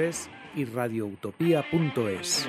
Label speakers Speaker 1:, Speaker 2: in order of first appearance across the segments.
Speaker 1: 103 y radioutopía.es.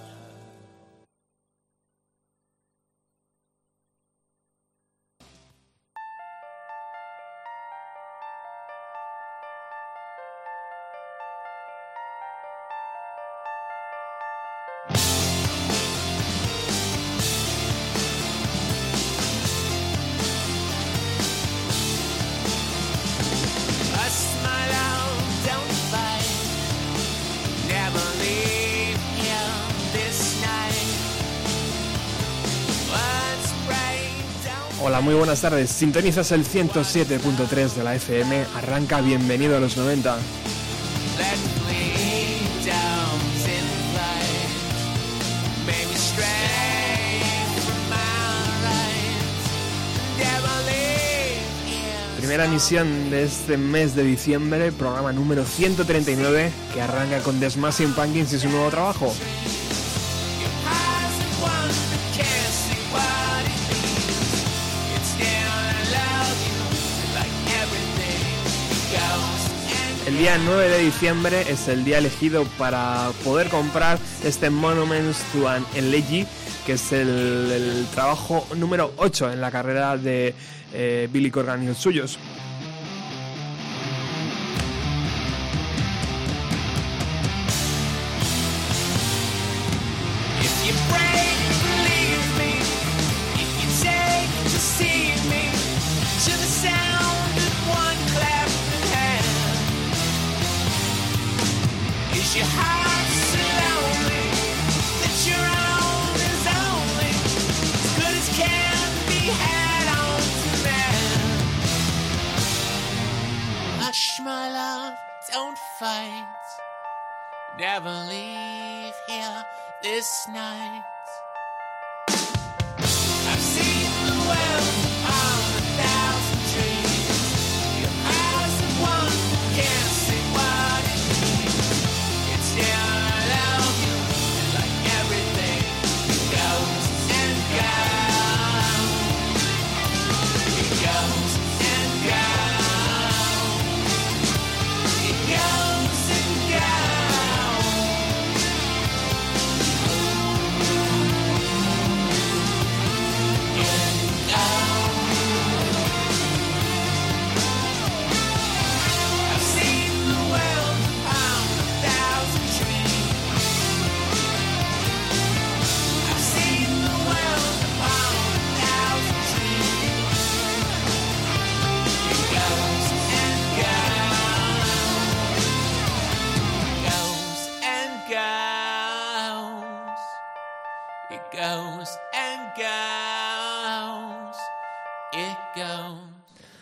Speaker 2: Buenas tardes. Sintonizas el 107.3 de la FM. Arranca Bienvenido a los 90. Primera emisión de este mes de diciembre, programa número 139, que arranca con The Smashing Pumpkins y su nuevo trabajo. Día 9 de diciembre es el día elegido para poder comprar este Monuments to an Elegy, que es el, trabajo número 8 en la carrera de eh, Billy Corgan y los suyos. never leave here this night.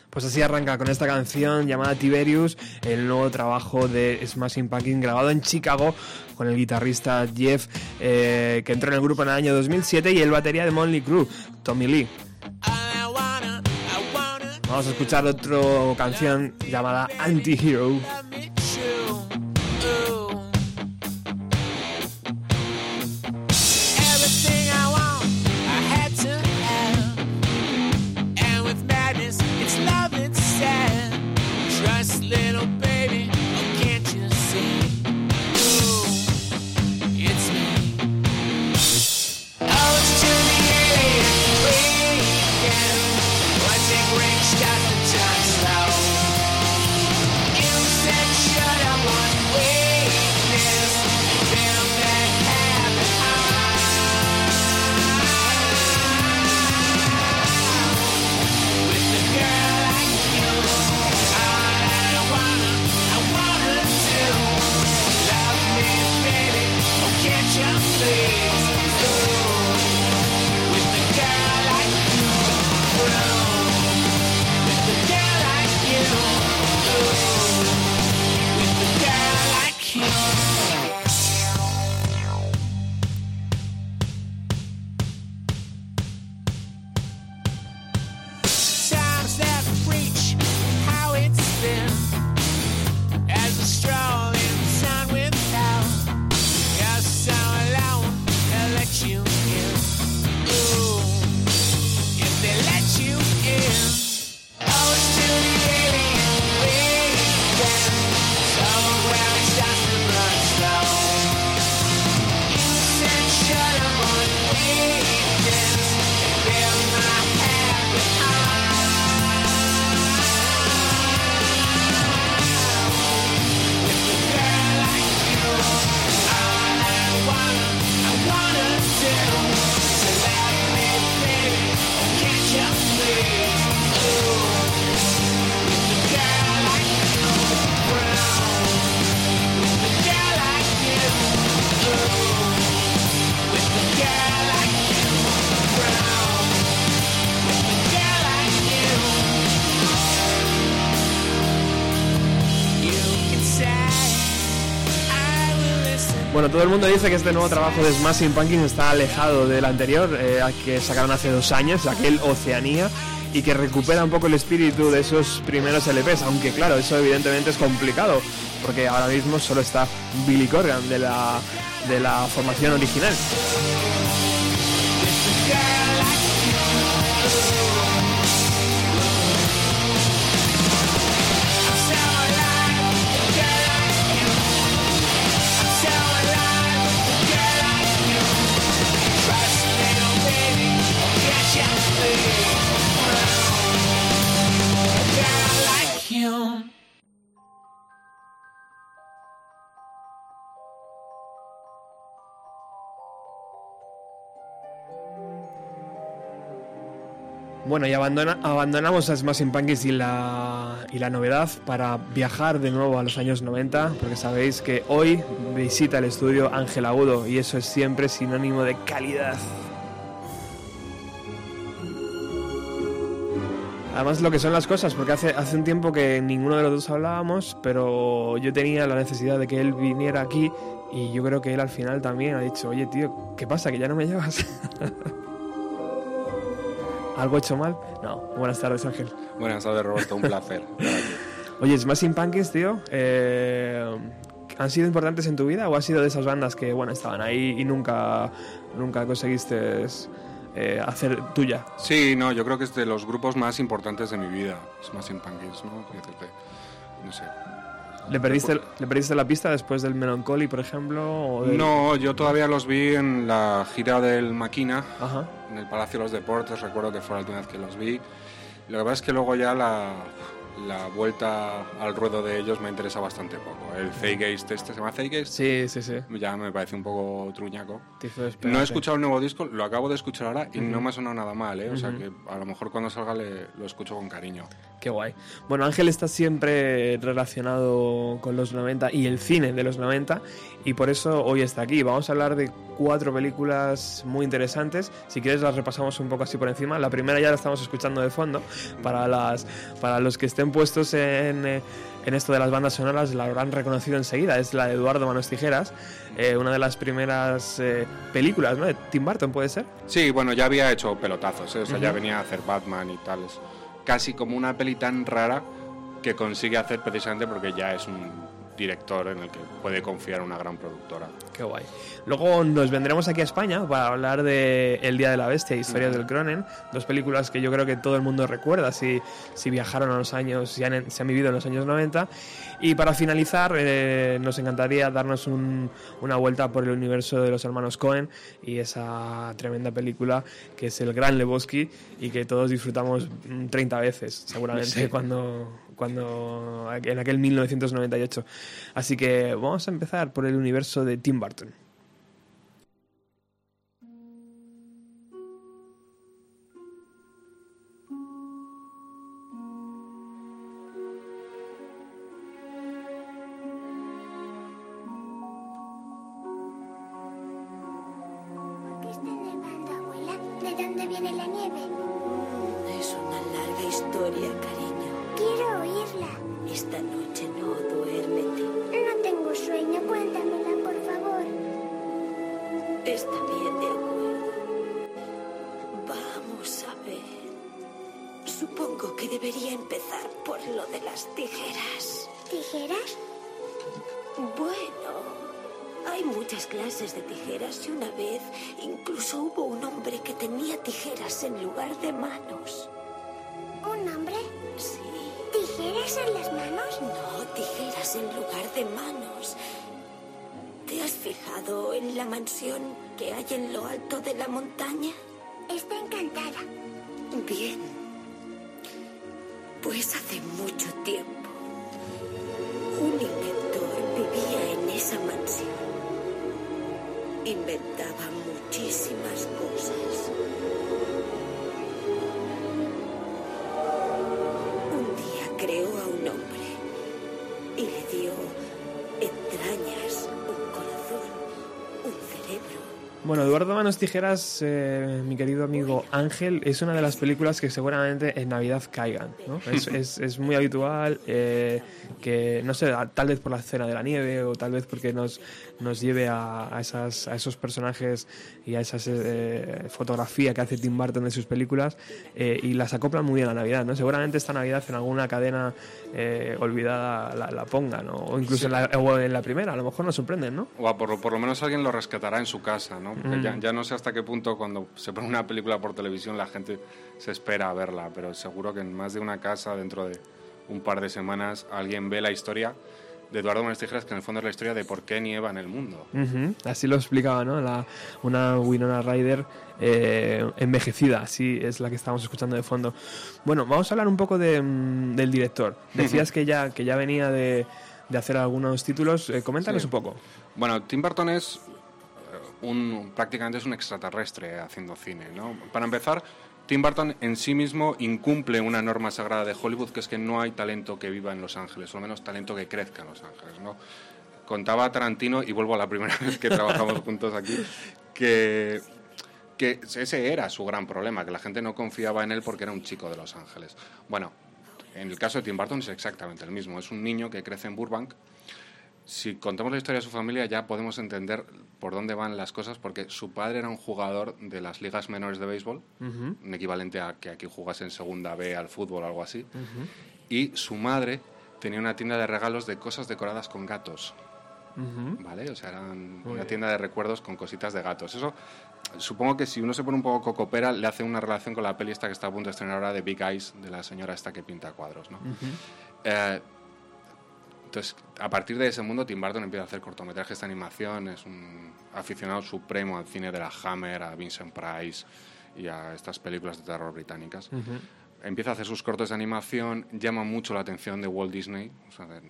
Speaker 2: Pues así arranca con esta canción llamada Tiberius, el nuevo trabajo de Smashing Pumpkins grabado en Chicago con el guitarrista Jeff, eh, que entró en el grupo en el año 2007, y el batería de Monly Crew, Tommy Lee. Vamos a escuchar otra canción llamada Anti-Hero. little Todo el mundo dice que este nuevo trabajo de Smashing Pumpkins está alejado del anterior, eh, que sacaron hace dos años, aquel Oceanía, y que recupera un poco el espíritu de esos primeros LPs, aunque claro, eso evidentemente es complicado, porque ahora mismo solo está Billy Corgan de la, de la formación original. Bueno, y abandona, abandonamos a Smashing Pumpkins y la, y la novedad para viajar de nuevo a los años 90, porque sabéis que hoy visita el estudio Ángel Agudo y eso es siempre sinónimo de calidad. Además lo que son las cosas, porque hace, hace un tiempo que ninguno de los dos hablábamos, pero yo tenía la necesidad de que él viniera aquí y yo creo que él al final también ha dicho, oye tío, ¿qué pasa? ¿Que ya no me llevas? ¿Algo hecho mal? No. Buenas tardes, Ángel.
Speaker 3: Buenas tardes, Roberto. Un placer.
Speaker 2: Oye, Smashing Pumpkins, tío, eh, ¿han sido importantes en tu vida o has sido de esas bandas que, bueno, estaban ahí y nunca, nunca conseguiste eh, hacer tuya?
Speaker 3: Sí, no, yo creo que es de los grupos más importantes de mi vida, Smashing Pumpkins, ¿no? No sé.
Speaker 2: ¿Le perdiste, ¿Le perdiste la pista después del Melancholy, por ejemplo?
Speaker 3: No, yo todavía los vi en la gira del Maquina, en el Palacio de los Deportes, recuerdo que fue la última vez que los vi. Lo que pasa es que luego ya la, la vuelta al ruedo de ellos me interesa bastante poco. El Zeitgeist, este se llama Zeitgeist.
Speaker 2: Sí, sí, sí.
Speaker 3: Ya me parece un poco truñaco. No he escuchado el nuevo disco, lo acabo de escuchar ahora y no me ha sonado nada mal, ¿eh? O sea que a lo mejor cuando salga le, lo escucho con cariño.
Speaker 2: Qué guay. Bueno, Ángel está siempre relacionado con los 90 y el cine de los 90 y por eso hoy está aquí. Vamos a hablar de cuatro películas muy interesantes. Si quieres las repasamos un poco así por encima. La primera ya la estamos escuchando de fondo. Para, las, para los que estén puestos en, eh, en esto de las bandas sonoras la habrán reconocido enseguida. Es la de Eduardo Manos Tijeras, eh, una de las primeras eh, películas ¿no? de Tim Burton, ¿puede ser?
Speaker 3: Sí, bueno, ya había hecho pelotazos. O sea, ya venía a hacer Batman y tales casi como una peli tan rara que consigue hacer precisamente porque ya es un director en el que puede confiar una gran productora.
Speaker 4: Qué guay. Luego nos vendremos aquí a España para hablar de El Día de la Bestia, Historias del Cronen, dos películas que yo creo que todo el mundo recuerda si, si viajaron a los años, si han, han vivido en los años 90. Y para finalizar, eh, nos encantaría darnos una vuelta por el universo de los hermanos Cohen y esa tremenda película que es El Gran Lebowski y que todos disfrutamos 30 veces, seguramente, cuando, cuando en aquel 1998. Así que vamos a empezar por el universo de Tim Burton. Bueno, Eduardo Manos Tijeras, eh, mi querido amigo Ángel, es una de las películas que seguramente en Navidad caigan. ¿no? Es, es, muy habitual eh, que, no sé, tal vez por la escena de la nieve o tal vez porque nos, nos lleve a, esas, a esos personajes y a esa eh, fotografía que hace Tim Burton de sus películas y las acoplan muy bien a la Navidad. ¿no? Seguramente esta Navidad en alguna cadena olvidada la, la pongan o incluso en, la, en, la, primera, a lo mejor nos sorprenden, ¿no?
Speaker 3: O por, por lo menos alguien lo rescatará en su casa, ¿no? Mm. ya, no sé hasta qué punto cuando se pone una película por televisión la gente se espera a verla, pero seguro que en más de una casa dentro de un par de semanas alguien ve la historia de Eduardo Manos Tijeras, que en el fondo es la historia de por qué nieva en el mundo.
Speaker 4: Así lo explicaba, ¿no? La, una Winona Ryder eh, envejecida, así es la que estamos escuchando de fondo. Bueno, vamos a hablar un poco de, mm, del director. Decías que, ya, que ya venía de, de hacer algunos títulos. Eh, coméntanos un poco.
Speaker 3: Bueno, Tim Burton es un, prácticamente es un extraterrestre haciendo cine. ¿no? Para empezar, Tim Burton en sí mismo incumple una norma sagrada de Hollywood, que es que no hay talento que viva en Los Ángeles, o al menos talento que crezca en Los Ángeles. ¿no? Contaba Tarantino, y vuelvo a la primera vez que trabajamos juntos aquí, que, que ese era su gran problema, que la gente no confiaba en él porque era un chico de Los Ángeles. Bueno, en el caso de Tim Burton es exactamente el mismo. Es un niño que crece en Burbank si contamos la historia de su familia ya podemos entender por dónde van las cosas, porque su padre era un jugador de las ligas menores de béisbol, un equivalente a que aquí jugas en segunda B al fútbol o algo así, y su madre tenía una tienda de regalos de cosas decoradas con gatos. ¿Vale? O sea, era una tienda de recuerdos con cositas de gatos. Eso, supongo que si uno se pone un poco cocopera, le hace una relación con la peli esta que está a punto de estrenar ahora de Big Eyes, de la señora esta que pinta cuadros, ¿no? Entonces, a partir de ese mundo, Tim Burton empieza a hacer cortometrajes de animación, es un aficionado supremo al cine de la Hammer, a Vincent Price y a estas películas de terror británicas. Empieza a hacer sus cortos de animación, llama mucho la atención de Walt Disney, o sea, de,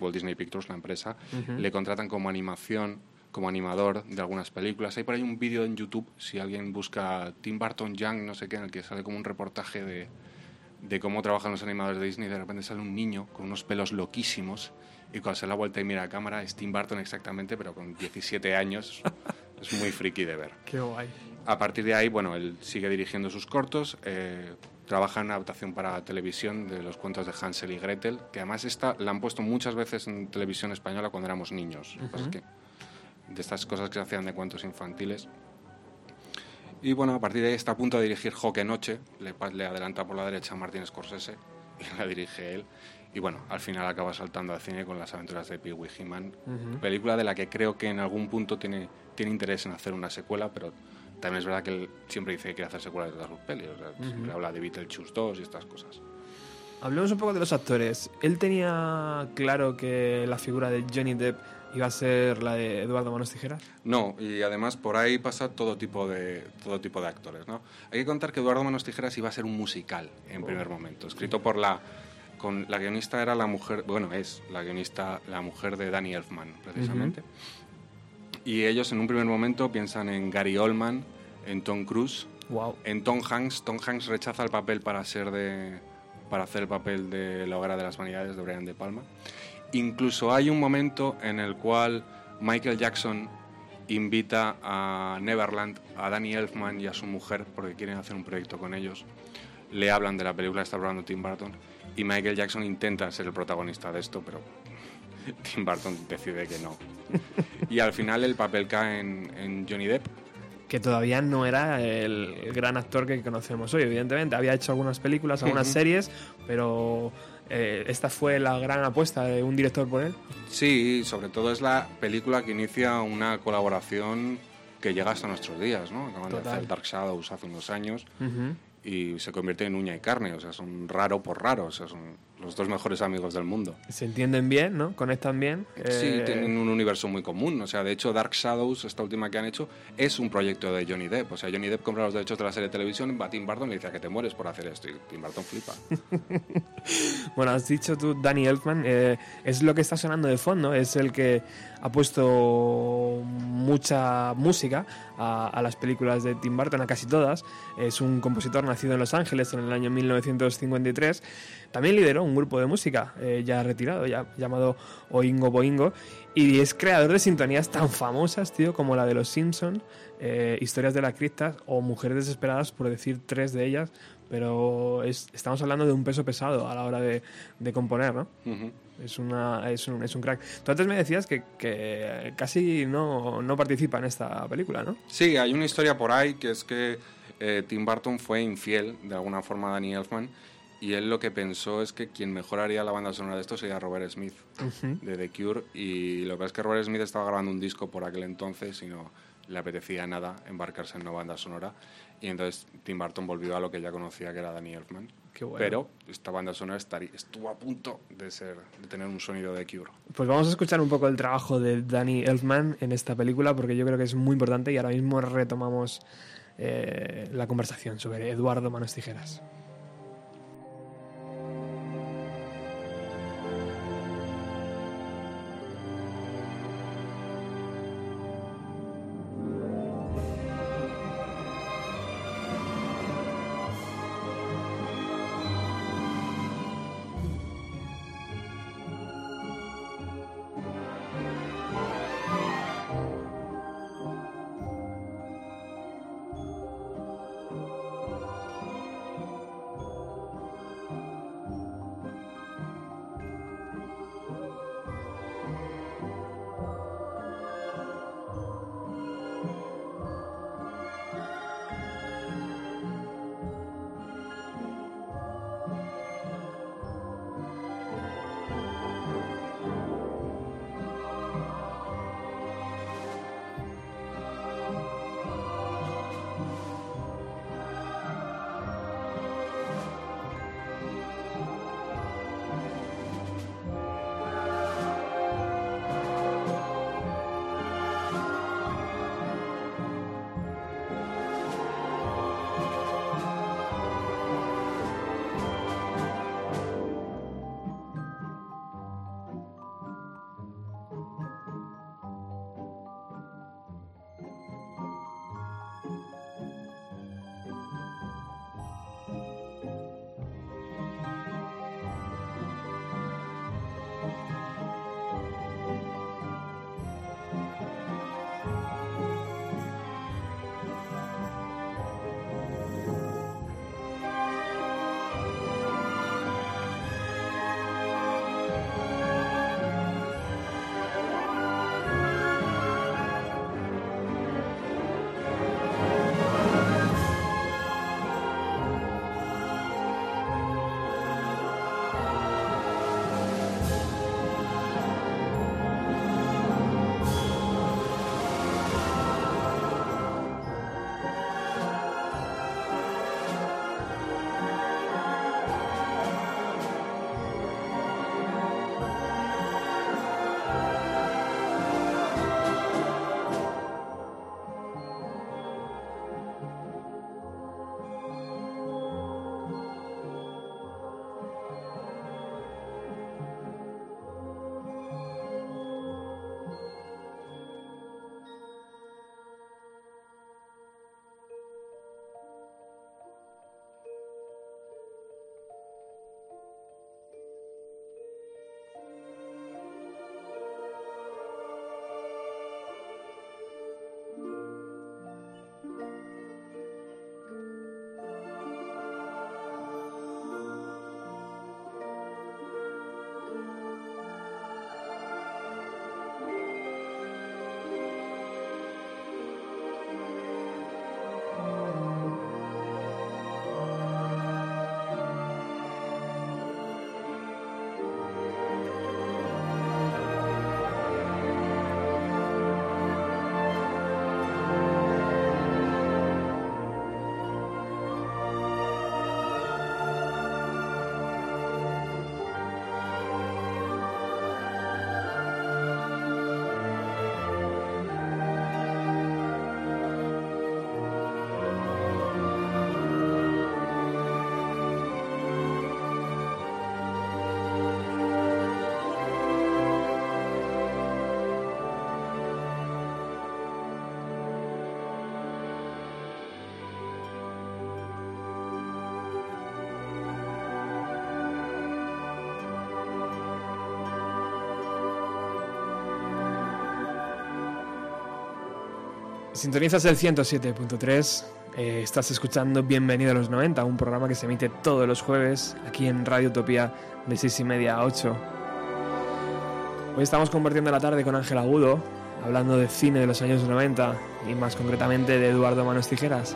Speaker 3: Walt Disney Pictures, la empresa, le contratan como animación, como animador de algunas películas. Hay por ahí un vídeo en YouTube, si alguien busca Tim Burton Young, no sé qué, en el que sale como un reportaje de de cómo trabajan los animadores de Disney, de repente sale un niño con unos pelos loquísimos y cuando se da la vuelta y mira a cámara es Tim Burton exactamente, pero con 17 años. es muy friki de ver.
Speaker 4: Qué guay.
Speaker 3: A partir de ahí, bueno, él sigue dirigiendo sus cortos, eh, trabaja en adaptación para televisión de los cuentos de Hansel y Gretel, que además esta la han puesto muchas veces en televisión española cuando éramos niños. que de estas cosas que se hacían de cuentos infantiles y bueno, a partir de ahí está a punto de dirigir Joque Noche, le, le adelanta por la derecha a Martín Scorsese, y la dirige él. Y bueno, al final acaba saltando al cine con las aventuras de Pee Wee He-Man, película de la que creo que en algún punto tiene, tiene interés en hacer una secuela, pero también es verdad que él siempre dice que quiere hacer secuelas de todas sus pelis. Siempre habla de Beetlejuice 2 y estas cosas.
Speaker 4: Hablemos un poco de los actores. Él tenía claro que la figura de Johnny Depp iba a ser la de Eduardo Manos Tijeras.
Speaker 3: No, y además por ahí pasa todo tipo de todo tipo de actores, ¿no? Hay que contar que Eduardo Manos Tijeras iba a ser un musical en oh. primer momento, escrito por la con la guionista era la mujer, bueno, es la guionista la mujer de Danny Elfman, precisamente. Y ellos en un primer momento piensan en Gary Oldman, en Tom Cruise,
Speaker 4: wow.
Speaker 3: en Tom Hanks. Tom Hanks rechaza el papel para ser de para hacer el papel de la hoguera de las vanidades de Brian De Palma. Incluso hay un momento en el cual Michael Jackson invita a Neverland, a Danny Elfman y a su mujer, porque quieren hacer un proyecto con ellos. Le hablan de la película que está hablando Tim Burton y Michael Jackson intenta ser el protagonista de esto, pero Tim Burton decide que no. Y al final el papel cae en, Johnny Depp.
Speaker 4: Que todavía no era el, gran actor que conocemos hoy, evidentemente. Había hecho algunas películas, algunas series, pero eh, esta fue la gran apuesta de un director por él.
Speaker 3: Sí, sobre todo es la película que inicia una colaboración que llega hasta nuestros días, ¿no? Acaban de hacer Dark Shadows hace unos años y se convierte en uña y carne, o sea, son raro por raro, o sea, son los dos mejores amigos del mundo.
Speaker 4: Se entienden bien, ¿no? Conectan bien.
Speaker 3: Sí, eh, tienen un universo muy común, o sea, de hecho Dark Shadows, esta última que han hecho, es un proyecto de Johnny Depp, o sea, Johnny Depp compra los derechos de la serie de televisión, va a Tim Burton y le dice que te mueres por hacer esto, y Tim Burton flipa.
Speaker 4: bueno, has dicho tú, Danny Elfman, eh, es lo que está sonando de fondo, es el que ha puesto mucha música a, a las películas de Tim Burton, a casi todas, es un compositor nacido en Los Ángeles en el año 1953. También lideró un grupo de música eh, ya retirado, ya llamado Oingo Boingo, y es creador de sintonías tan famosas, tío, como la de Los Simpson, eh, Historias de la cripta o Mujeres desesperadas, por decir tres de ellas, pero estamos hablando de un peso pesado a la hora de, componer, ¿no? es, una, es, un, es un crack. Tú antes me decías que, que casi no, no, participa en esta película, ¿no?
Speaker 3: Sí, hay una historia por ahí que es que eh, Tim Burton fue infiel de alguna forma a Danny Elfman y él lo que pensó es que quien mejor haría la banda sonora de esto sería Robert Smith de The Cure y lo que pasa es que Robert Smith estaba grabando un disco por aquel entonces y no le apetecía nada embarcarse en una banda sonora y entonces Tim Burton volvió a lo que ya conocía que era Danny Elfman. Pero esta banda sonora estuvo a punto de ser de tener un sonido de Cure.
Speaker 4: Pues vamos a escuchar un poco el trabajo de Danny Elfman en esta película porque yo creo que es muy importante y ahora mismo retomamos eh, la conversación sobre Eduardo Manos Tijeras. Sintonizas el 107.3. Eh, estás escuchando Bienvenido a los 90, un programa que se emite todos los jueves aquí en Radio Utopía de 6 y media a 8. Hoy estamos compartiendo la tarde con Ángel Agudo, hablando de cine de los años 90 y más concretamente de Eduardo Manos Tijeras.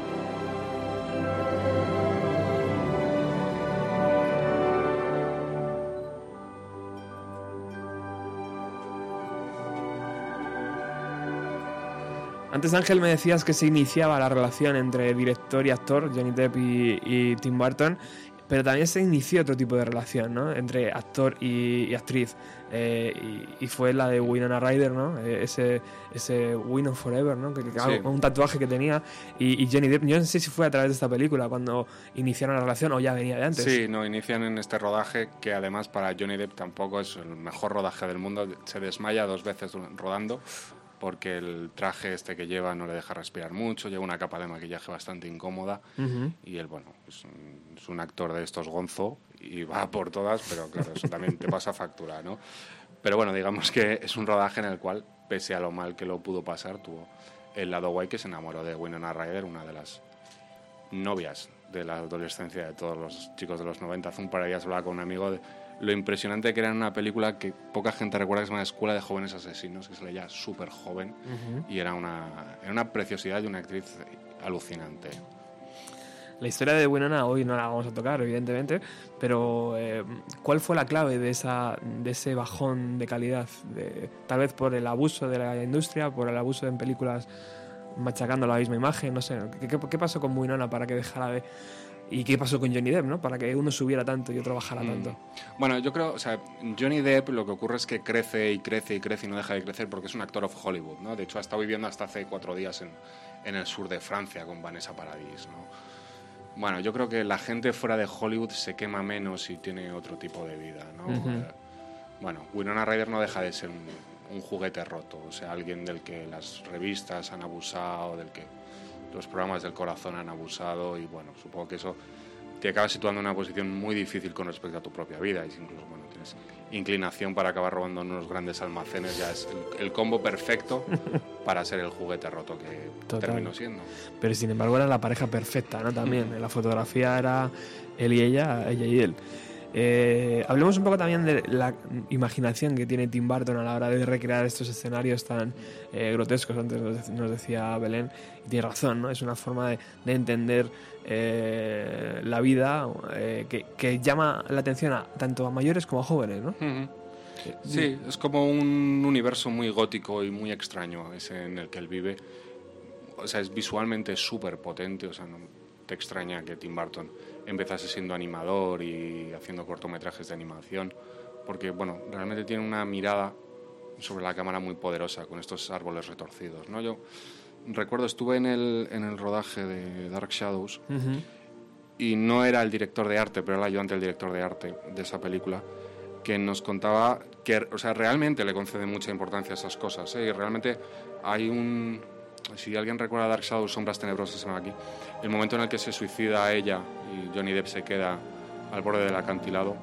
Speaker 4: Antes Ángel me decías que se iniciaba la relación entre director y actor, Johnny Depp y, Tim Burton, pero también se inició otro tipo de relación, ¿no? Entre actor y, actriz. Eh, y, fue la de Winona Ryder, ¿no? Eh, ese, ese Win Forever, ¿no? Que, Un tatuaje que tenía. Y, Johnny Depp, yo no sé si fue a través de esta película cuando iniciaron la relación o ya venía de antes.
Speaker 3: Sí, no, inician en este rodaje que además para Johnny Depp tampoco es el mejor rodaje del mundo. Se desmaya dos veces rodando porque el traje este que lleva no le deja respirar mucho, lleva una capa de maquillaje bastante incómoda y él, bueno, es un, actor de estos gonzo y va por todas, pero claro, eso también te pasa factura, ¿no? Pero bueno, digamos que es un rodaje en el cual, pese a lo mal que lo pudo pasar, tuvo el lado guay que se enamoró de Winona Ryder, una de las novias de la adolescencia de todos los chicos de los 90. Hace un par de días hablaba con un amigo de lo impresionante que era una película que poca gente recuerda que es una escuela de jóvenes asesinos, que se leía súper joven y era una, era una preciosidad y una actriz alucinante.
Speaker 4: La historia de Winona hoy no la vamos a tocar, evidentemente, pero eh, ¿cuál fue la clave de, esa, de ese bajón de calidad? De, tal vez por el abuso de la industria, por el abuso en películas machacando la misma imagen, no sé. ¿Qué, qué pasó con Winona para que dejara de, ¿Y qué pasó con Johnny Depp, no? Para que uno subiera tanto y otro bajara mm. tanto.
Speaker 3: Bueno, yo creo, o sea, Johnny Depp lo que ocurre es que crece y crece y crece y no deja de crecer porque es un actor of Hollywood, ¿no? De hecho, ha estado viviendo hasta hace cuatro días en, en el sur de Francia con Vanessa Paradis, ¿no? Bueno, yo creo que la gente fuera de Hollywood se quema menos y tiene otro tipo de vida, ¿no? Eh, bueno, Winona Ryder no deja de ser un, un juguete roto, o sea, alguien del que las revistas han abusado, del que los programas del corazón han abusado y bueno, supongo que eso te acaba situando en una posición muy difícil con respecto a tu propia vida y incluso bueno, tienes inclinación para acabar robando en unos grandes almacenes, ya es el, combo perfecto para ser el juguete roto que terminó siendo.
Speaker 4: Pero sin embargo era la pareja perfecta, ¿no? También, en la fotografía era él y ella, ella y él. Eh, hablemos un poco también de la imaginación que tiene Tim Burton a la hora de recrear estos escenarios tan eh, grotescos. Antes nos, decía Belén, y tiene razón, ¿no? Es una forma de, entender eh, la vida que, llama la atención a, tanto a mayores como a jóvenes, ¿no?
Speaker 3: Sí, es como un universo muy gótico y muy extraño ese en el que él vive. O sea, es visualmente súper potente, o sea, no te extraña que Tim Burton empezase siendo animador y haciendo cortometrajes de animación, porque bueno, realmente tiene una mirada sobre la cámara muy poderosa con estos árboles retorcidos. ¿no? Yo recuerdo, estuve en el, en el rodaje de Dark Shadows y no era el director de arte, pero era el ayudante del director de arte de esa película que nos contaba que, o sea, realmente le concede mucha importancia a esas cosas. ¿eh? Y realmente hay un, si alguien recuerda Dark Shadows, Sombras Tenebrosas, se aquí, el momento en el que se suicida a ella y Johnny Depp se queda al borde del acantilado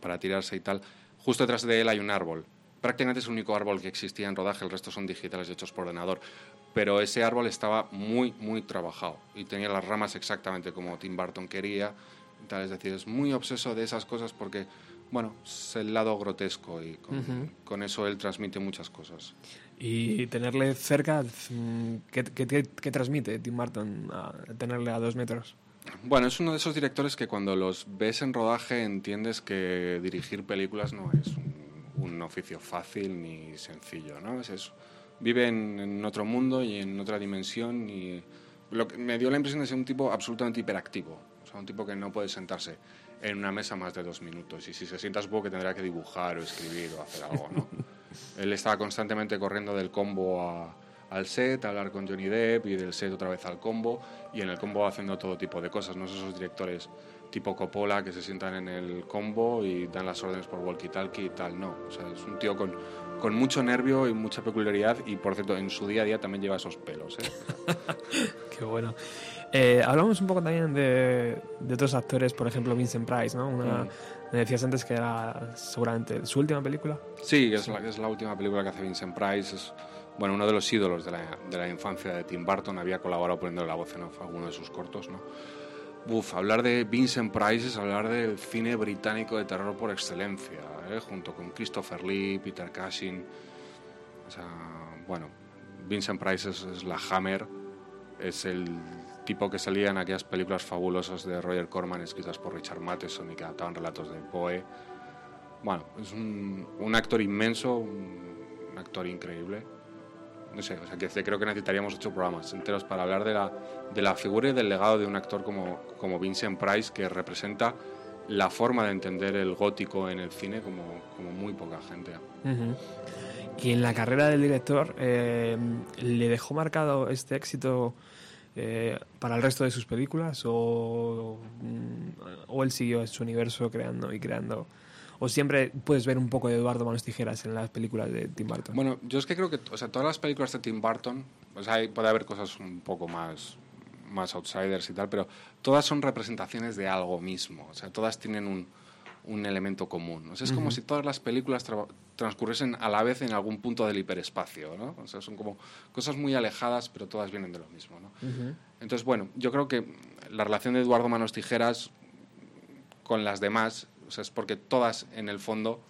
Speaker 3: para tirarse y tal, justo detrás de él hay un árbol. Prácticamente es el único árbol que existía en rodaje, el resto son digitales hechos por ordenador. Pero ese árbol estaba muy, muy trabajado y tenía las ramas exactamente como Tim Burton quería. Tal, es decir, es muy obseso de esas cosas porque, bueno, es el lado grotesco y con, con eso él transmite muchas cosas.
Speaker 4: Y tenerle cerca, mm, ¿qué, transmite Tim Burton a tenerle a dos metros?
Speaker 3: Bueno, es uno de esos directores que cuando los ves en rodaje entiendes que dirigir películas no es un, oficio fácil ni sencillo, ¿no? Es eso. Vive en, otro mundo y en otra dimensión y me dio la impresión de ser un tipo absolutamente hiperactivo, o un tipo que no puede sentarse en una mesa más de dos minutos y si se sienta supongo que tendrá que dibujar o escribir o hacer algo, ¿no? Él estaba constantemente corriendo del combo al set, a hablar con Johnny Depp y del set otra vez al combo y en el combo haciendo todo tipo de cosas, no esos directores tipo Coppola que se sientan en el combo y dan las órdenes por walkie-talkie y tal, no. O sea, es un tío con, con mucho nervio y mucha peculiaridad y, por cierto, en su día a día también lleva esos pelos. ¿eh?
Speaker 4: Qué bueno. Eh, hablamos un poco también de, de, otros actores, por ejemplo Vincent Price, ¿no? Una, mm. Me decías antes que era seguramente su última película.
Speaker 3: Sí, es la, es la última película que hace Vincent Price. Es bueno, uno de los ídolos de la, de la infancia de Tim Burton, había colaborado poniendo la voz en alguno de sus cortos, ¿no? Uf, hablar de Vincent Price es hablar del cine británico de terror por excelencia, ¿eh? junto con Christopher Lee, Peter Cushing. O sea, bueno, Vincent Price es, la Hammer, es el tipo que salía en aquellas películas fabulosas de Roger Corman escritas por Richard Matheson y que adaptaban relatos de Poe. Bueno, es un, un actor inmenso, un actor increíble no sé, o sea, que creo que necesitaríamos ocho programas enteros para hablar de la, de la figura y del legado de un actor como, como Vincent Price, que representa la forma de entender el gótico en el cine como, como muy poca gente.
Speaker 4: Y en la carrera del director, eh, ¿le dejó marcado este éxito eh, para el resto de sus películas o, mm, o él siguió su universo creando y creando o siempre puedes ver un poco de Eduardo Manos Tijeras en las películas de Tim Burton?
Speaker 3: Bueno, yo es que creo que o sea, todas las películas de Tim Burton, o sea, puede haber cosas un poco más, más outsiders y tal, pero todas son representaciones de algo mismo, o sea, todas tienen un, un elemento común. O sea, es como si todas las películas transcurriesen a la vez en algún punto del hiperespacio, ¿no? O sea, son como cosas muy alejadas, pero todas vienen de lo mismo, ¿no? Entonces, bueno, yo creo que la relación de Eduardo Manos Tijeras con las demás o sea, es porque todas, en el fondo,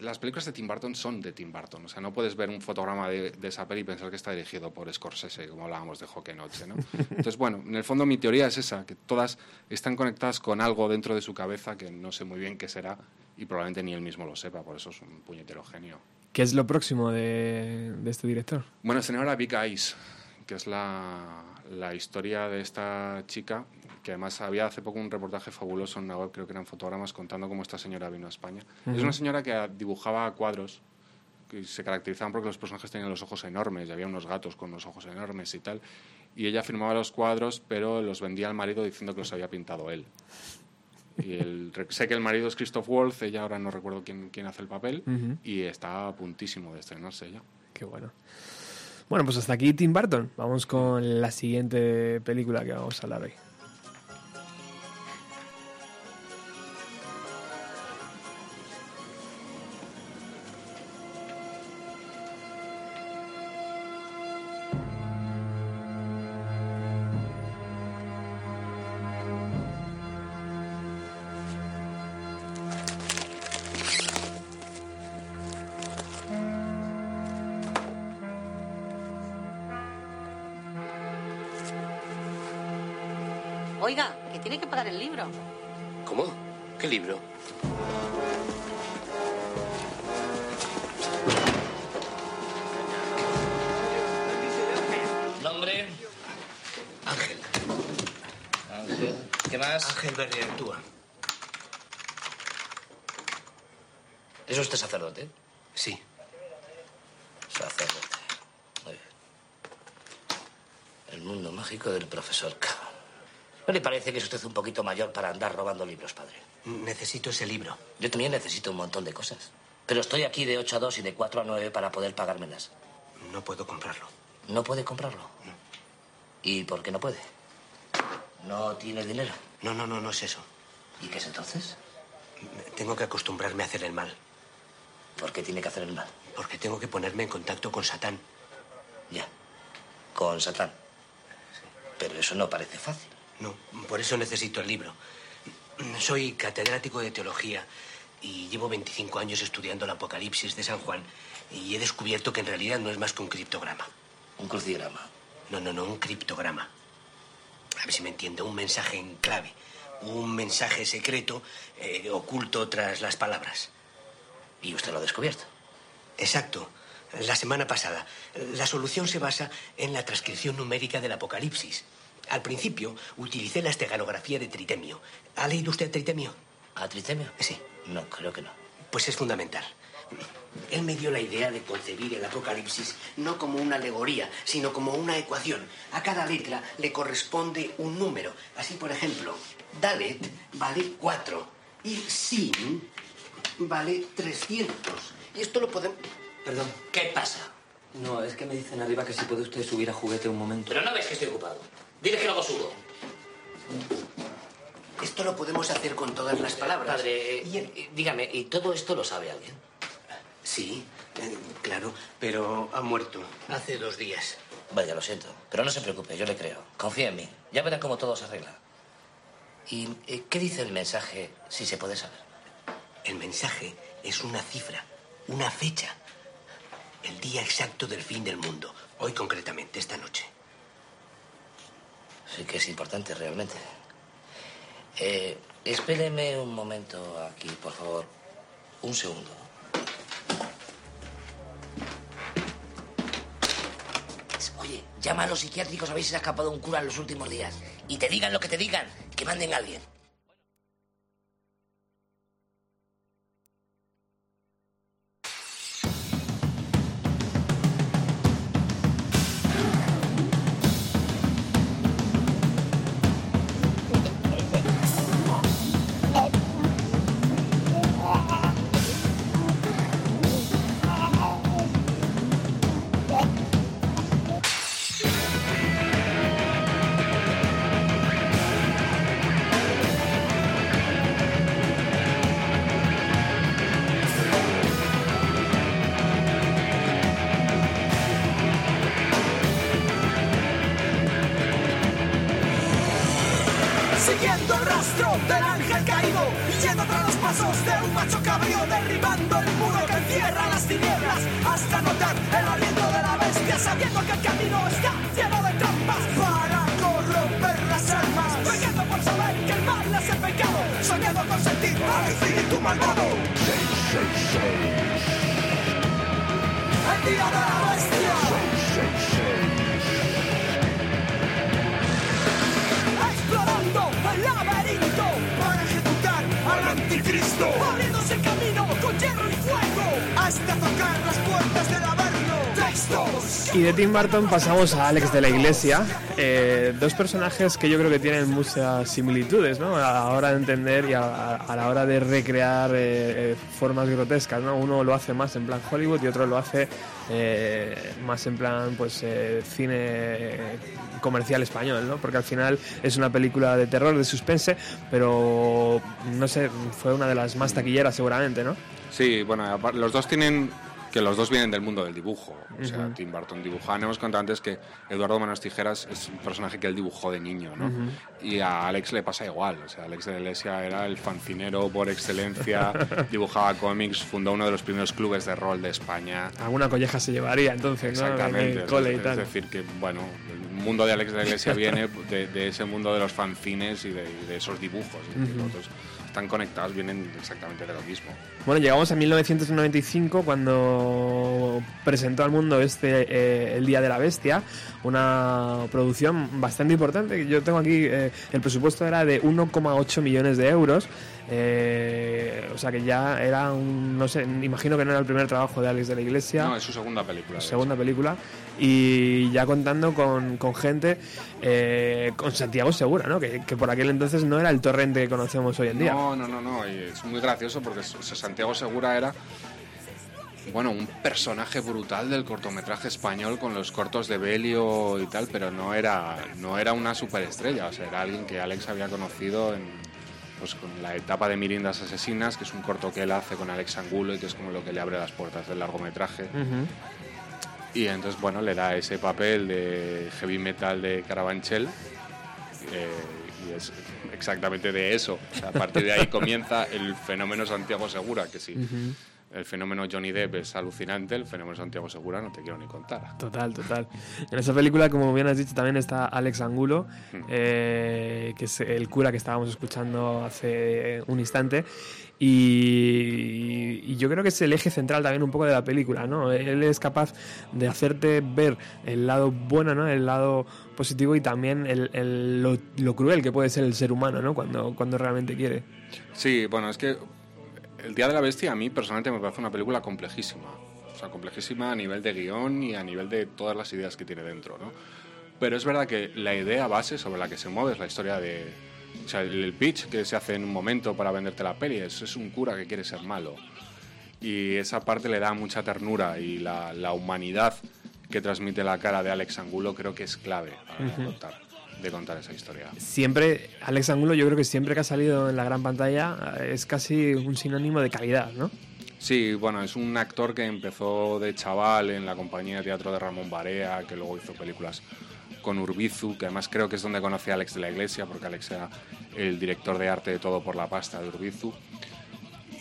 Speaker 3: las películas de Tim Burton son de Tim Burton. O sea, no puedes ver un fotograma de, esa peli y pensar que está dirigido por Scorsese, como hablábamos de Hockey Noche, ¿no? Entonces, bueno, en el fondo mi teoría es esa, que todas están conectadas con algo dentro de su cabeza que no sé muy bien qué será y probablemente ni él mismo lo sepa, por eso es un puñetero genio.
Speaker 4: ¿Qué es lo próximo de, este director?
Speaker 3: Bueno, se ahora Big Eyes, que es la, la historia de esta chica que además había hace poco un reportaje fabuloso en una web, creo que eran fotogramas, contando cómo esta señora vino a España. Es una señora que dibujaba cuadros que se caracterizaban porque los personajes tenían los ojos enormes, y había unos gatos con los ojos enormes y tal. Y ella firmaba los cuadros, pero los vendía al marido diciendo que los había pintado él. Y el, sé que el marido es Christoph Wolf, ella ahora no recuerdo quién, quién hace el papel, y está a puntísimo de estrenarse ya.
Speaker 4: Qué bueno. Bueno, pues hasta aquí Tim Burton. Vamos con la siguiente película que vamos a hablar hoy.
Speaker 5: Parece que es usted un poquito mayor para andar robando libros, padre?
Speaker 6: Necesito ese libro.
Speaker 5: Yo también necesito un montón de cosas. Pero estoy aquí de 8 a 2 y de 4 a 9 para poder pagármelas.
Speaker 6: No puedo comprarlo.
Speaker 5: ¿No puede comprarlo?
Speaker 6: No.
Speaker 5: ¿Y por qué no puede? ¿No tiene dinero?
Speaker 6: No, no, no, no es eso.
Speaker 5: ¿Y qué es entonces?
Speaker 6: Tengo que acostumbrarme a hacer el mal.
Speaker 5: ¿Por qué tiene que hacer el mal?
Speaker 6: Porque tengo que ponerme en contacto con Satán.
Speaker 5: Ya. Con Satán. Pero eso no parece fácil.
Speaker 6: No, por eso necesito el libro. Soy catedrático de teología y llevo 25 años estudiando el Apocalipsis de San Juan y he descubierto que en realidad no es más que un criptograma.
Speaker 5: ¿Un crucigrama?
Speaker 6: No, no, no, un criptograma. A ver si me entiende, un mensaje en clave, un mensaje secreto eh, oculto tras las palabras.
Speaker 5: ¿Y usted lo ha descubierto?
Speaker 6: Exacto. La semana pasada. La solución se basa en la transcripción numérica del Apocalipsis. Al principio utilicé la esteganografía de Tritemio. ¿Ha leído usted Tritemio?
Speaker 5: ¿A Tritemio?
Speaker 6: Sí.
Speaker 5: No, creo que no.
Speaker 6: Pues es fundamental. Él me dio la idea de concebir el Apocalipsis no como una alegoría, sino como una ecuación. A cada letra le corresponde un número. Así, por ejemplo, Dalet vale 4 y Sin vale 300. Y esto lo podemos...
Speaker 5: Perdón. ¿Qué pasa?
Speaker 7: No, es que me dicen arriba que si puede usted subir a juguete un momento.
Speaker 5: Pero no ves que estoy ocupado. Dile que luego subo.
Speaker 6: Esto lo podemos hacer con todas las palabras.
Speaker 5: Padre, eh, dígame, ¿y todo esto lo sabe alguien?
Speaker 6: Sí, eh, claro, pero ha muerto hace dos días.
Speaker 5: Vaya, lo siento. Pero no se preocupe, yo le creo. Confía en mí. Ya verá cómo todo se arregla. ¿Y eh, qué dice el mensaje, si se puede saber?
Speaker 6: El mensaje es una cifra, una fecha. El día exacto del fin del mundo. Hoy concretamente, esta noche.
Speaker 5: Que es importante realmente. Eh, espéreme un momento aquí, por favor. Un segundo. Oye, llama a los psiquiátricos a ver si se ha escapado un cura en los últimos días. Y te digan lo que te digan, que manden a alguien.
Speaker 4: Tim Burton pasamos a Alex de la Iglesia, eh, dos personajes que yo creo que tienen muchas similitudes, ¿no? A la hora de entender y a, la hora de recrear eh, eh, formas grotescas, ¿no? Uno lo hace más en plan Hollywood y otro lo hace más en plan, pues, cine comercial español, ¿no? Porque al final es una película de terror, de suspense, pero no sé, fue una de las más taquilleras seguramente, ¿no?
Speaker 3: Sí, bueno, los dos tienen que los dos vienen del mundo del dibujo. O sea,
Speaker 4: Ujú.
Speaker 3: Tim Burton dibujaba. Hemos contado antes que Eduardo Manos Tijeras es un personaje que él dibujó de niño, ¿no?
Speaker 4: Ujú.
Speaker 3: Y a Alex le pasa igual. O sea, Alex de la Iglesia era el fancinero por excelencia, dibujaba cómics, fundó uno de los primeros clubes de rol de España.
Speaker 4: Alguna colleja se llevaría entonces, ¿no? En
Speaker 3: Exactamente.
Speaker 4: el cole y
Speaker 3: es,
Speaker 4: tal.
Speaker 3: es decir, que bueno, el mundo de Alex de la Iglesia viene de, de ese mundo de los fanzines y de, de esos dibujos. Es decir,
Speaker 4: Ujú.
Speaker 3: los dos están conectados, vienen exactamente de lo mismo.
Speaker 4: Bueno, llegamos a 1995 cuando presentó al mundo este eh, El Día de la Bestia, una producción bastante importante. Yo tengo aquí, eh, el presupuesto era de 1,8 millones de euros. eh, o sea que ya era un, no sé, imagino que no era el primer trabajo de Alex de la Iglesia.
Speaker 3: No, es su segunda película.
Speaker 4: segunda película y ya contando con, con gente eh, con Santiago Segura, ¿no? Que, que por aquel entonces no era el torrente que conocemos hoy en día.
Speaker 3: No, no, no, no. Y es muy gracioso porque Santiago Segura era, bueno, un personaje brutal del cortometraje español con los cortos de Belio y tal, pero no era, no era una superestrella. O sea, era alguien que Alex había conocido en, pues, con la etapa de Mirindas Asesinas, que es un corto que él hace con Alex Angulo y que es como lo que le abre las puertas del largometraje.
Speaker 4: Ujú.
Speaker 3: Y entonces, bueno, le da ese papel de heavy metal de Carabanchel. eh, y es exactamente de eso. O sea, a partir de ahí comienza el fenómeno Santiago Segura, que sí.
Speaker 4: Ujú.
Speaker 3: El fenómeno Johnny Depp es alucinante, el fenómeno Santiago Segura no te quiero ni contar.
Speaker 4: Total, total. En esa película, como bien has dicho, también está Alex Angulo, eh, que es el cura que estábamos escuchando hace un instante. Y, y yo creo que es el eje central también un poco de la película, ¿no? Él es capaz de hacerte ver el lado bueno, ¿no? El lado positivo y también el, el- lo, lo cruel que puede ser el ser humano, ¿no? Cuando, cuando realmente quiere.
Speaker 3: Sí, bueno, es que El Día de la Bestia a mí personalmente me parece una película complejísima. O sea, complejísima a nivel de guion y a nivel de todas las ideas que tiene dentro, ¿no? Pero es verdad que la idea base sobre la que se mueve es la historia de... O sea, el pitch que se hace en un momento para venderte la peli es, es un cura que quiere ser malo. Y esa parte le da mucha ternura y la, la humanidad que transmite la cara de Alex Angulo creo que es clave a la hora de
Speaker 4: Ujú.
Speaker 3: contar, de contar esa historia.
Speaker 4: Siempre, Alex Angulo, yo creo que siempre que ha salido en la gran pantalla es casi un sinónimo de calidad, ¿no?
Speaker 3: Sí, bueno, es un actor que empezó de chaval en la compañía de teatro de Ramón Barea, que luego hizo películas con Urbizu, que además creo que es donde conocí a Alex de la Iglesia, porque Alex era el director de arte de Todo por la Pasta de Urbizu.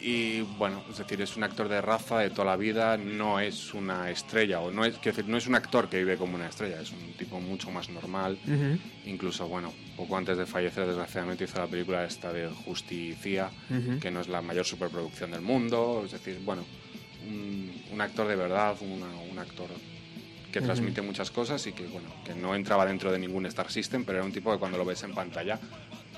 Speaker 3: Y bueno, es decir, es un actor de raza de toda la vida, no es una estrella, o no es, decir, no es un actor que vive como una estrella, es un tipo mucho más normal. Incluso, bueno, poco antes de fallecer, desgraciadamente hizo la película esta de Justicia, que no es la mayor superproducción del mundo, es decir, bueno, un, actor de verdad, un actor que transmite muchas cosas y que, bueno, que no entraba dentro de ningún Star System, pero era un tipo que cuando lo ves en pantalla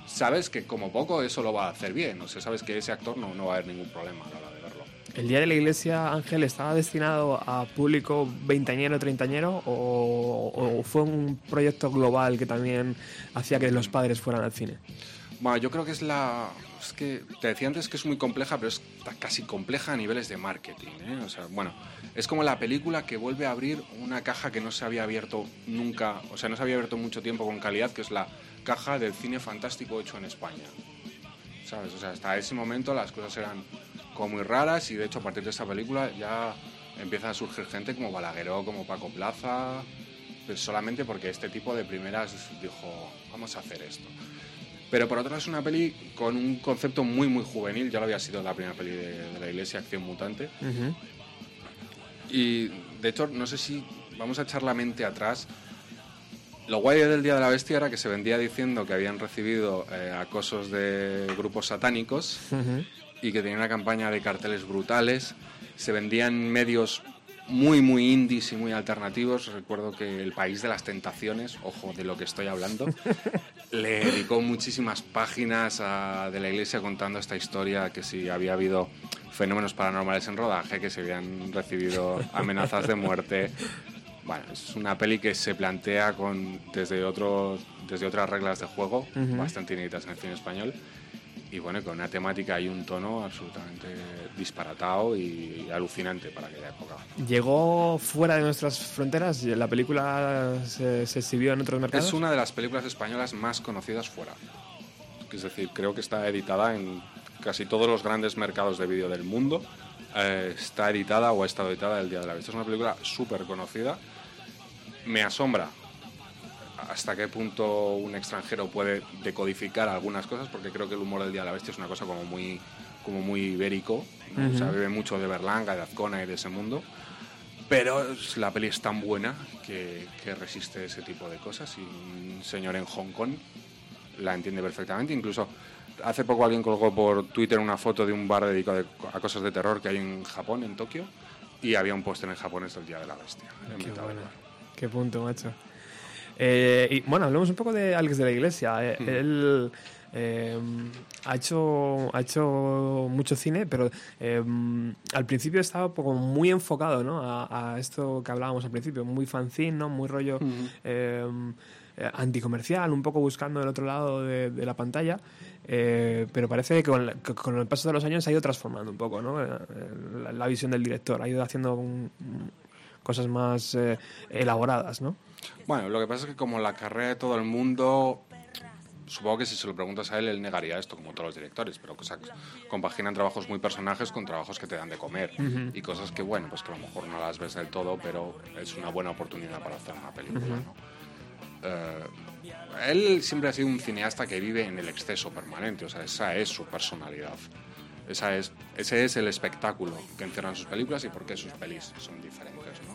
Speaker 3: sabes que como poco eso lo va a hacer bien. O sea, sabes que ese actor no, no va a haber ningún problema a la hora de verlo.
Speaker 4: ¿El Día de la Iglesia, Ángel, estaba destinado a público veintañero, treintañero o, o fue un proyecto global que también hacía que los padres fueran al cine?
Speaker 3: Bueno, yo creo que es la... Es que te decía antes que es muy compleja, pero es casi compleja a niveles de marketing. ¿eh? O sea, bueno, es como la película que vuelve a abrir una caja que no se había abierto nunca, o sea, no se había abierto mucho tiempo con calidad, que es la caja del cine fantástico hecho en España. ¿Sabes? O sea, hasta ese momento las cosas eran como muy raras y de hecho a partir de esta película ya empieza a surgir gente como Balagueró, como Paco Plaza, pues solamente porque este tipo de primeras dijo, vamos a hacer esto. Pero por otro lado es una peli con un concepto muy, muy juvenil, ya lo había sido la primera peli de, la Iglesia, Acción Mutante. Y de hecho, no sé si vamos a echar la mente atrás lo guay del Día de la Bestia era que se vendía diciendo que habían recibido eh, acosos de grupos satánicos y que tenían una campaña de carteles brutales. Se vendían medios muy, muy indies y muy alternativos. Recuerdo que El País de las Tentaciones, ojo de lo que estoy hablando, le dedicó muchísimas páginas de la iglesia contando esta historia, que si había habido fenómenos paranormales en rodaje, que se habían recibido amenazas de muerte, bueno, es una peli que se plantea con, desde, otros, desde otras reglas de juego, bastante inéditas en el cine español, y bueno, con una temática y un tono absolutamente disparatado y alucinante para aquella época.
Speaker 4: ¿Llegó fuera de nuestras fronteras? ¿La película se, se exhibió en otros mercados?
Speaker 3: Es una de las películas españolas más conocidas fuera. Es decir, creo que está editada en casi todos los grandes mercados de vídeo del mundo. Eh, está editada o ha estado editada el Día de la Vista. Es una película súper conocida me asombra hasta qué punto un extranjero puede decodificar algunas cosas, porque creo que el humor del Día de la Bestia es una cosa como muy, como muy ibérico, o sea, vive mucho de Berlanga, de Azcona y de ese mundo, pero la peli es tan buena que, resiste ese tipo de cosas y un señor en Hong Kong la entiende perfectamente, incluso hace poco alguien colgó por Twitter una foto de un bar dedicado a cosas de terror que hay en Japón, en Tokio, y había un póster en japonés del Día de la Bestia.
Speaker 4: Qué punto, macho. Eh, y bueno, hablemos un poco de Alex de la Iglesia. Eh, hmm. Él eh, ha, hecho, ha hecho mucho cine, pero al principio estaba poco muy enfocado ¿no? a, esto que hablábamos al principio, muy fanzine, ¿no? muy rollo hmm. anticomercial, un poco buscando el otro lado de, la pantalla. pero parece que con, el paso de los años ha ido transformando un poco ¿no? la, visión del director, ha ido haciendo un, cosas más eh, elaboradas, ¿no?
Speaker 3: Bueno, lo que pasa es que como la carrera de todo el mundo, supongo que si se lo preguntas a él, él negaría esto, como todos los directores, pero cosas compaginan trabajos muy personajes con trabajos que te dan de comer y cosas que, bueno, pues que a lo mejor no las ves del todo, pero es una buena oportunidad para hacer una película, ¿no? Eh, él siempre ha sido un cineasta que vive en el exceso permanente, o sea, esa es su personalidad. Esa es, ese es el espectáculo que encierran sus películas y por qué sus pelis son diferentes. ¿no?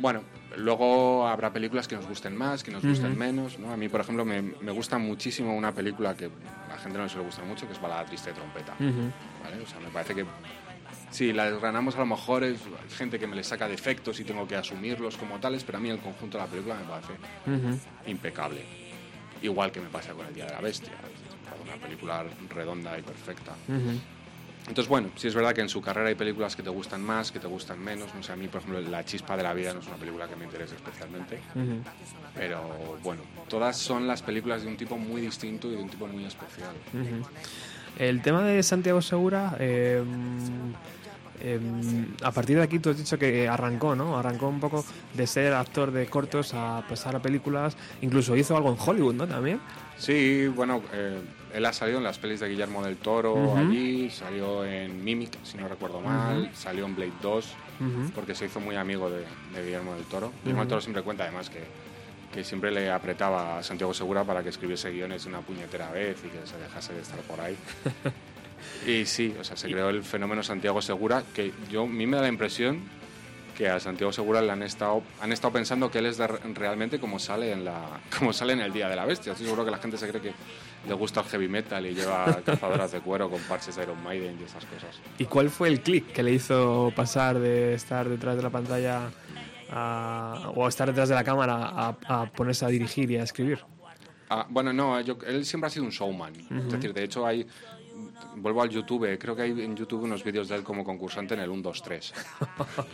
Speaker 3: Bueno, luego habrá películas que nos gusten más, que nos gusten menos. ¿no? A mí, por ejemplo, me, me, gusta muchísimo una película que a la gente no se le gusta mucho, que es Balada Triste de Trompeta. ¿vale? O sea, me parece que si la desgranamos a lo mejor es gente que me le saca defectos y tengo que asumirlos como tales, pero a mí el conjunto de la película me parece impecable. Igual que me pasa con El Día de la Bestia una película redonda y perfecta. Entonces, bueno, sí es verdad que en su carrera hay películas que te gustan más, que te gustan menos. No sé, a mí, por ejemplo, La chispa de la vida no es una película que me interese especialmente. Pero, bueno, todas son las películas de un tipo muy distinto y de un tipo muy especial.
Speaker 4: El tema de Santiago Segura... Eh, a partir de aquí tú has dicho que arrancó, ¿no? Arrancó un poco de ser actor de cortos a pasar a películas, incluso hizo algo en Hollywood, ¿no? También.
Speaker 3: Sí, bueno, eh, él ha salido en las pelis de Guillermo del Toro allí, salió en Mimic, si no recuerdo mal, salió en Blade 2, porque se hizo muy amigo de, Guillermo del Toro. Guillermo del Toro siempre cuenta además que, que siempre le apretaba a Santiago Segura para que escribiese guiones una puñetera vez y que se dejase de estar por ahí. y sí, o sea, se creó el fenómeno Santiago Segura, que yo a mí me da la impresión que a Santiago Segura le han estado, han estado pensando que él es realmente como sale, en la, como sale en el Día de la Bestia. Estoy seguro que la gente se cree que le gusta el heavy metal y lleva cazadoras de cuero con parches de Iron Maiden y esas cosas.
Speaker 4: ¿Y cuál fue el clic que le hizo pasar de estar detrás de la pantalla o estar detrás de la cámara a, ponerse a dirigir y a escribir?
Speaker 3: Ah, bueno, no, él siempre ha sido un showman. Es decir, de hecho hay vuelvo al YouTube, creo que hay en YouTube unos vídeos de él como concursante en el 1, 2, 3.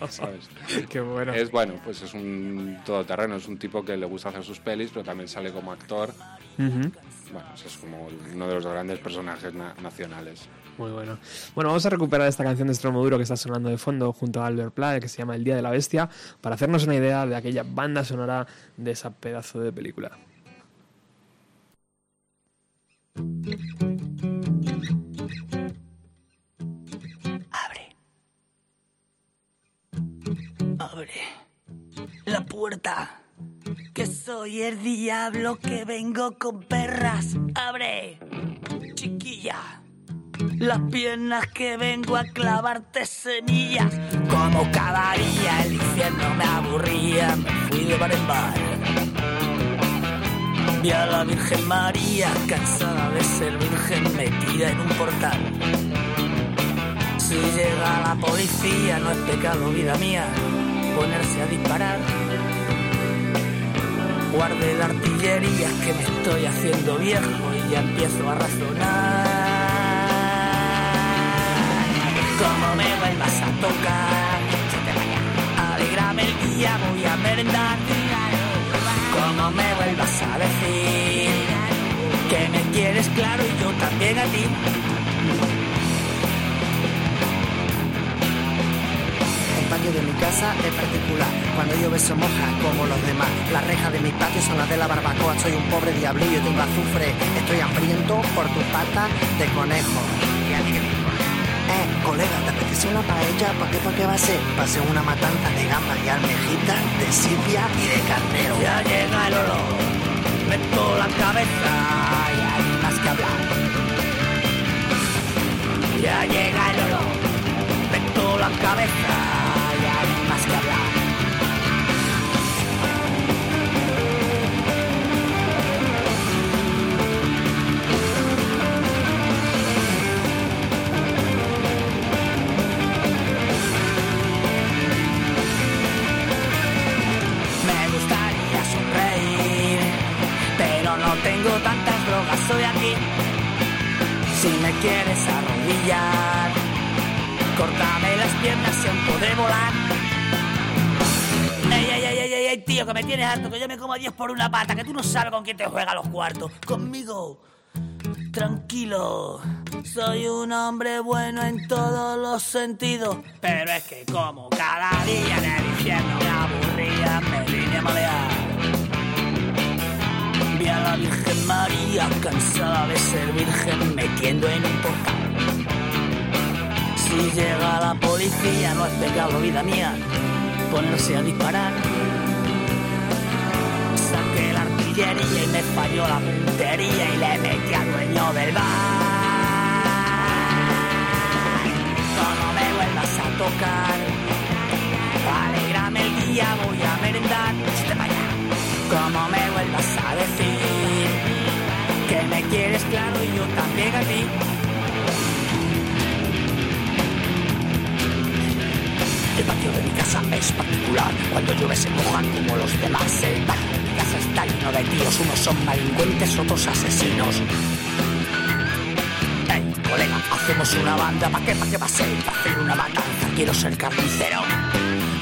Speaker 3: ¿Sabes?
Speaker 4: Qué bueno.
Speaker 3: Es bueno, pues es un todoterreno, es un tipo que le gusta hacer sus pelis, pero también sale como actor. Bueno, es como uno de los grandes personajes nacionales.
Speaker 4: Muy bueno. Bueno, vamos a recuperar esta canción de Stromoduro que está sonando de fondo junto a Albert Pla, que se llama El Día de la Bestia, para hacernos una idea de aquella banda sonora de esa pedazo de película.
Speaker 8: Abre la puerta. Que soy el diablo que vengo con perras. Abre, chiquilla. Las piernas que vengo a clavarte semillas. Como cada día el infierno me aburría, me fui de bar en bar. Vi a la Virgen María cansada de ser virgen metida en un portal. Si llega la policía no es pecado, vida mía ponerse a disparar. Guarde la artillería que me estoy haciendo viejo y ya empiezo a razonar. Como me vuelvas a tocar, alegrame el día, voy a merendar. Como me vuelvas a decir que me quieres claro y yo también a ti de mi casa es particular. Cuando llueve se moja como los demás. Las rejas de mi patio son las de la barbacoa. Soy un pobre diablillo, tengo azufre. Estoy hambriento por tu pata de conejo. Eh, colega, ¿te apetece una paella? ¿Para qué, para qué va a ser? Va a ser una matanza de gambas y almejitas, de sipia y de carnero. Ya llega el olor, meto la cabeza y hay más que hablar. Ya llega el olor, meto la cabeza quieres arrodillar, cortame las piernas aún podré volar tío, que me tienes harto, que yo me como a Dios por una pata, que tú no sabes con quién te juega los cuartos. Conmigo, tranquilo. Soy un hombre bueno en todos los sentidos, pero es que como cada día en el infierno me aburría, me vine a malear. Vi a la Virgen María cansada de ser virgen metiendo en un portal. Si llega la policía no es pecado, vida mía, ponerse a disparar y me falló la puntería y le metí al dueño del bar. No, me vuelvas a tocar, alegrame el día, voy a merendar. Como me vuelvas a decir que me quieres claro y yo también a ti. El patio de mi casa es particular. Cuando llueve se mojan como los demás. El patio casa está lleno de tíos, unos son malincuentes, otros asesinos. Hey, colega, hacemos una banda, ¿pa' qué, pa' qué va a ser? ¿Pa' hacer una matanza? Quiero ser carnicero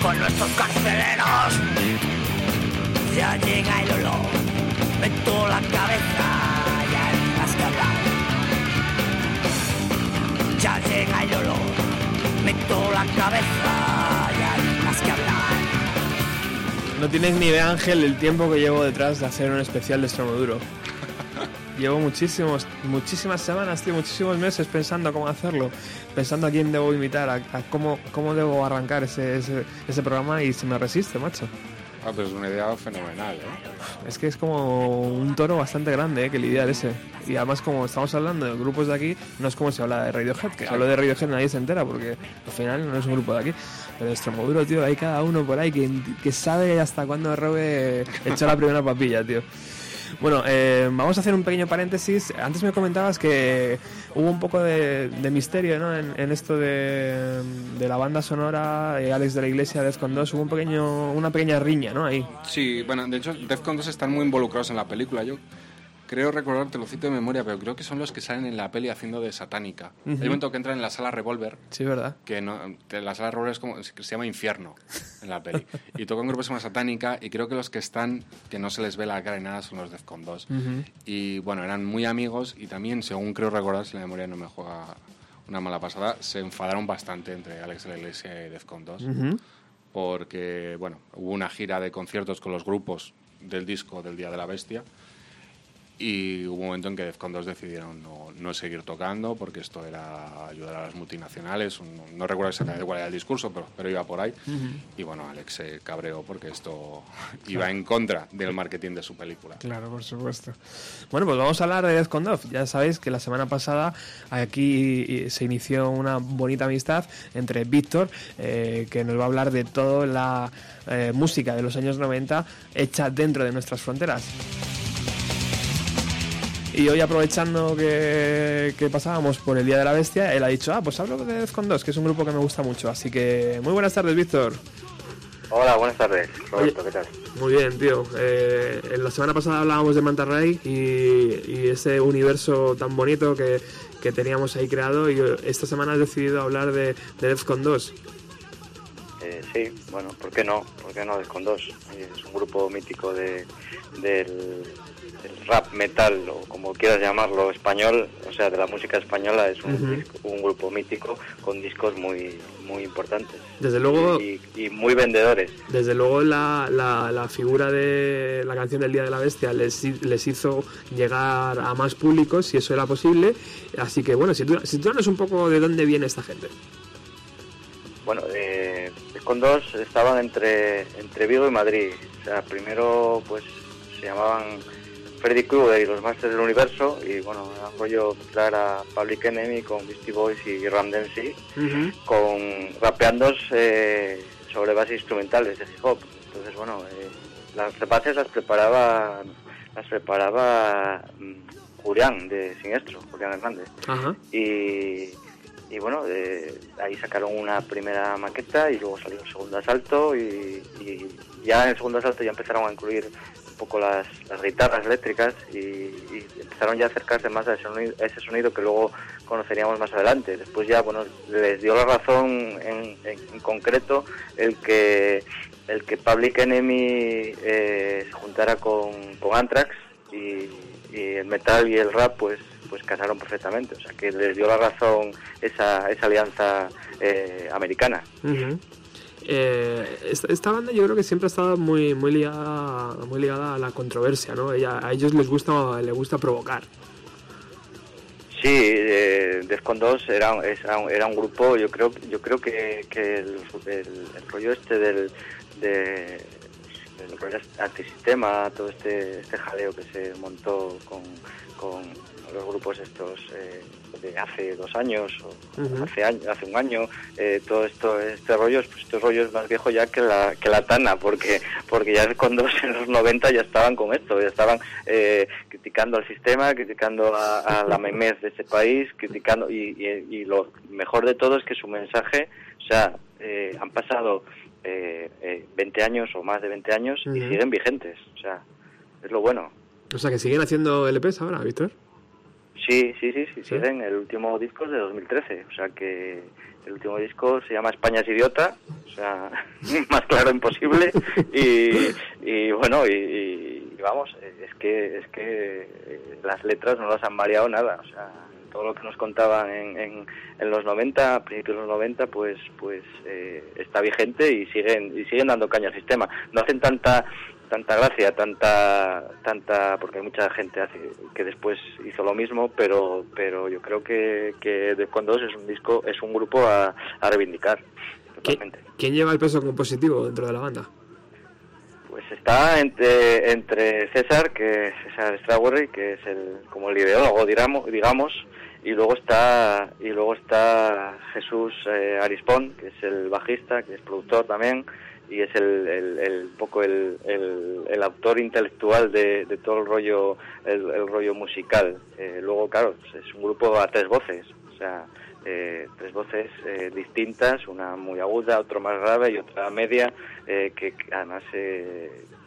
Speaker 8: con nuestros carceleros. Ya llega el olor, meto la cabeza, ya más que hablar. Ya llega el olor, meto la cabeza, ya más que hablar.
Speaker 4: No tienes ni idea, Ángel, el tiempo que llevo detrás de hacer un especial de Extremoduro. Llevo muchísimos, muchísimas semanas, tío, muchísimos meses pensando cómo hacerlo, pensando a quién debo invitar, a, cómo, cómo debo arrancar ese, ese, ese programa y se me resiste, macho.
Speaker 3: Ah, pero es una idea fenomenal, ¿eh?
Speaker 4: Es que es como un toro bastante grande, ¿eh? Que lidiar ese. Y además, como estamos hablando de grupos de aquí, no es como si habla de Radiohead, que hablo de Radiohead nadie se entera, porque al final no es un grupo de aquí. Pero Extremoduro, tío, hay cada uno por ahí que, que sabe hasta cuándo Robe echó la primera papilla, tío. Bueno, eh, vamos a hacer un pequeño paréntesis. Antes me comentabas que hubo un poco de, misterio ¿no? en, esto de, la banda sonora, eh, Alex de la Iglesia, Defcon 2, hubo un pequeño, una pequeña riña ¿no? ahí.
Speaker 3: Sí, bueno, de hecho Defcon 2 están muy involucrados en la película. Yo creo recordar, te lo cito de memoria, pero creo que son los que salen en la peli haciendo de satánica. Hay un momento que entran en la sala Revolver.
Speaker 4: Sí, ¿verdad?
Speaker 3: Que, no, la sala Revolver es como, se llama Infierno en la peli. y tocan grupos como satánica y creo que los que están, que no se les ve la cara y nada, son los Defcon 2. Y bueno, eran muy amigos y también, según creo recordar, si la memoria no me juega una mala pasada, se enfadaron bastante entre Alex de la Iglesia y Defcon 2. Porque, bueno, hubo una gira de conciertos con los grupos del disco del Día de la Bestia y hubo un momento en que Defcon 2 decidieron no, no, seguir tocando porque esto era ayudar a las multinacionales. No, recuerdo exactamente cuál era el discurso, pero, pero iba por ahí. Y bueno, Alex se cabreó porque esto iba en contra del marketing de su película.
Speaker 4: Claro, por supuesto. Bueno, pues vamos a hablar de Defcon 2. Ya sabéis que la semana pasada aquí se inició una bonita amistad entre Víctor, eh, que nos va a hablar de toda la eh, música de los años 90 hecha dentro de nuestras fronteras. Y hoy aprovechando que, pasábamos por el Día de la Bestia, él ha dicho, ah, pues hablo de Defcon 2, que es un grupo que me gusta mucho. Así que muy buenas tardes, Víctor.
Speaker 9: Hola, buenas tardes, Roberto, ¿qué tal?
Speaker 4: Muy bien, tío. Eh, en la semana pasada hablábamos de Manta Ray y, ese universo tan bonito que, teníamos ahí creado y esta semana has decidido hablar de, de Defcon 2.
Speaker 9: Eh, sí, bueno, ¿por qué no? ¿Por qué no Defcon 2? Es un grupo mítico de, del el rap metal o como quieras llamarlo español, o sea, de la música española es un, un grupo mítico con discos muy muy importantes.
Speaker 4: Desde luego
Speaker 9: y, muy vendedores.
Speaker 4: Desde luego la, la, figura de la canción del Día de la Bestia les, les hizo llegar a más públicos si eso era posible. Así que bueno, si tú, si tú un poco de dónde viene esta gente.
Speaker 9: Bueno, eh, con dos estaban entre entre Vigo y Madrid. O sea, primero pues se llamaban Freddy Krueger y los Masters del Universo y bueno, un rollo mezclar a Public Enemy con Beastie Boys y Ram Dempsey con rapeando eh, sobre bases instrumentales de hip hop. Entonces bueno, eh, las bases las preparaba las preparaba mm, Julián de Siniestro, Julián Hernández. Y, y bueno, ahí sacaron una primera maqueta y luego salió un segundo asalto y, y ya en el segundo asalto ya empezaron a incluir un poco las, las guitarras eléctricas y, empezaron ya a acercarse más a ese, sonido, que luego conoceríamos más adelante. Después ya, bueno, les dio la razón en, en, concreto el que el que Public Enemy eh, se juntara con, con Anthrax y, el metal y el rap pues pues casaron perfectamente, o sea que les dio la razón esa, esa alianza eh, americana.
Speaker 4: Eh, esta, banda yo creo que siempre ha estado muy, muy, ligada, muy ligada a la controversia, ¿no? a ellos les gusta, les gusta provocar.
Speaker 9: Sí, eh, Defcon 2 era, era, un grupo, yo creo, yo creo que, el, rollo este del, de, del antisistema, todo este, este jaleo que se montó con, con los grupos estos eh, de hace dos años o hace año, hace un año eh, todo esto este rollo pues este rollo es más viejo ya que la que la tana porque porque ya cuando en los 90 ya estaban con esto ya estaban eh, criticando al sistema criticando a, la memez de ese país criticando y, y, lo mejor de todo es que su mensaje o sea han pasado 20 años o más de 20 años y siguen vigentes o sea es lo bueno
Speaker 4: o sea que siguen haciendo LPs ahora Víctor
Speaker 9: Sí, sí, sí, sí, siguen. El último disco es de 2013, o sea que el último disco se llama España es idiota, o sea, más claro imposible. Y, y bueno, y, vamos, es que es que las letras no las han variado nada, o sea, todo lo que nos contaban en, en, en los 90, a principios de los 90, pues pues eh, está vigente y siguen y siguen dando caña al sistema. No hacen tanta tanta gracia, tanta, tanta, porque hay mucha gente que después hizo lo mismo, pero, pero yo creo que, que Defcon 2 es un disco, es un grupo a, reivindicar.
Speaker 4: Totalmente. ¿Quién lleva el peso compositivo dentro de la banda?
Speaker 9: Pues está entre, entre César, que es César Strawberry, que es el, como el ideólogo, digamos, digamos y luego está y luego está Jesús eh, Arispón que es el bajista que es productor también y es el, el, poco el, el, autor intelectual de, de, todo el rollo el, rollo musical. Eh, luego claro es un grupo a tres voces o sea eh, tres voces eh, distintas una muy aguda otra más grave y otra media que además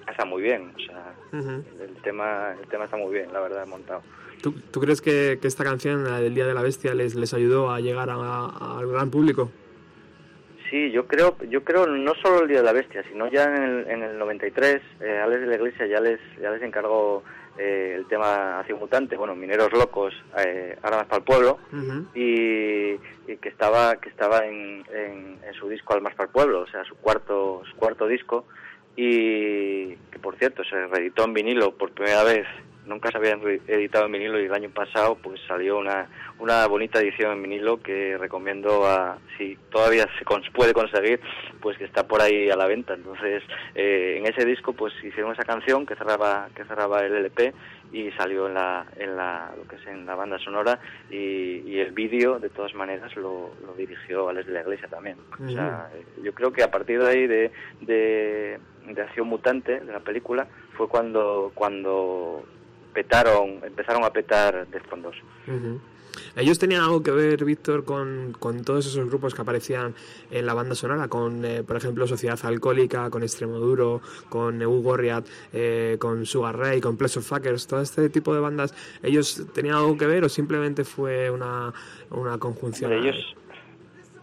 Speaker 9: casa muy bien o sea el tema el tema está muy bien la verdad montado
Speaker 4: ¿Tú, ¿Tú, crees que, esta canción, la del Día de la Bestia, les, les ayudó a llegar al gran público?
Speaker 9: Sí, yo creo, yo creo no solo el Día de la Bestia, sino ya en el, en el 93, eh, Alex de la Iglesia ya les, ya les encargó eh, el tema Acción Mutante, bueno, Mineros Locos, eh, Armas para el Pueblo, y, que estaba, que estaba en, en, su disco Armas para el Pueblo, o sea, su cuarto, su cuarto disco, y que por cierto se reeditó en vinilo por primera vez nunca se habían editado en vinilo y el año pasado pues salió una, una bonita edición en vinilo que recomiendo a si todavía se puede conseguir pues que está por ahí a la venta. Entonces eh, en ese disco pues hicieron esa canción que cerraba que cerraba el LP y salió en la, en la lo que es en la banda sonora y, el vídeo de todas maneras lo, lo dirigió Alex de la Iglesia también. O sea, yo creo que a partir de ahí de, de, de Acción Mutante de la película fue cuando cuando petaron, empezaron a petar de fondos.
Speaker 4: ¿Ellos tenían algo que ver, Víctor, con, con, todos esos grupos que aparecían en la banda sonora? Con, eh, por ejemplo, Sociedad Alcohólica, con Extremoduro, con Hugo Riat, eh, con Sugar Ray, con Pleasure Fuckers, todo este tipo de bandas. ¿Ellos tenían algo que ver o simplemente fue una, una conjunción?
Speaker 9: Ellos,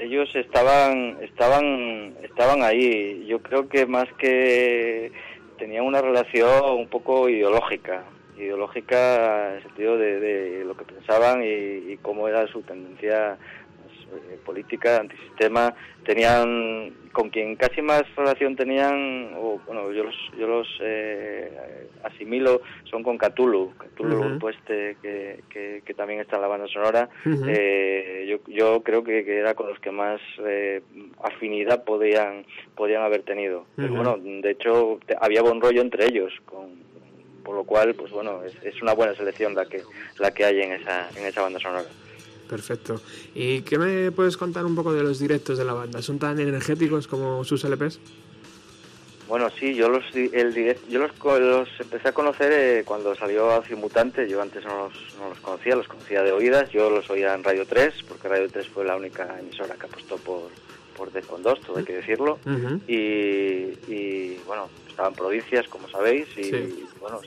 Speaker 9: ellos estaban, estaban, estaban ahí. Yo creo que más que tenían una relación un poco ideológica ideológica en el sentido de, lo que pensaban y, cómo era su tendencia pues, eh, política, antisistema, tenían con quien casi más relación tenían, o bueno, yo los, yo los eh, asimilo, son con Cthulhu, Cthulhu pues que, que, también está en la banda sonora, eh, yo, yo creo que, era con los que más afinidad podían, podían haber tenido. Pero bueno, de hecho había buen rollo entre ellos, con por lo cual, pues bueno, es, una buena selección la que, la que hay en esa, en esa banda sonora.
Speaker 4: Perfecto. ¿Y qué me puedes contar un poco de los directos de la banda? ¿Son tan energéticos como sus LPs?
Speaker 9: Bueno, sí, yo los, el yo los, empecé a conocer eh, cuando salió Acción Mutante. Yo antes no los, no los conocía, los conocía de oídas. Yo los oía en Radio 3, porque Radio 3 fue la única emisora que apostó por, por Defcon 2, todo hay que decirlo. y, bueno, estaban provincias, como sabéis, y bueno,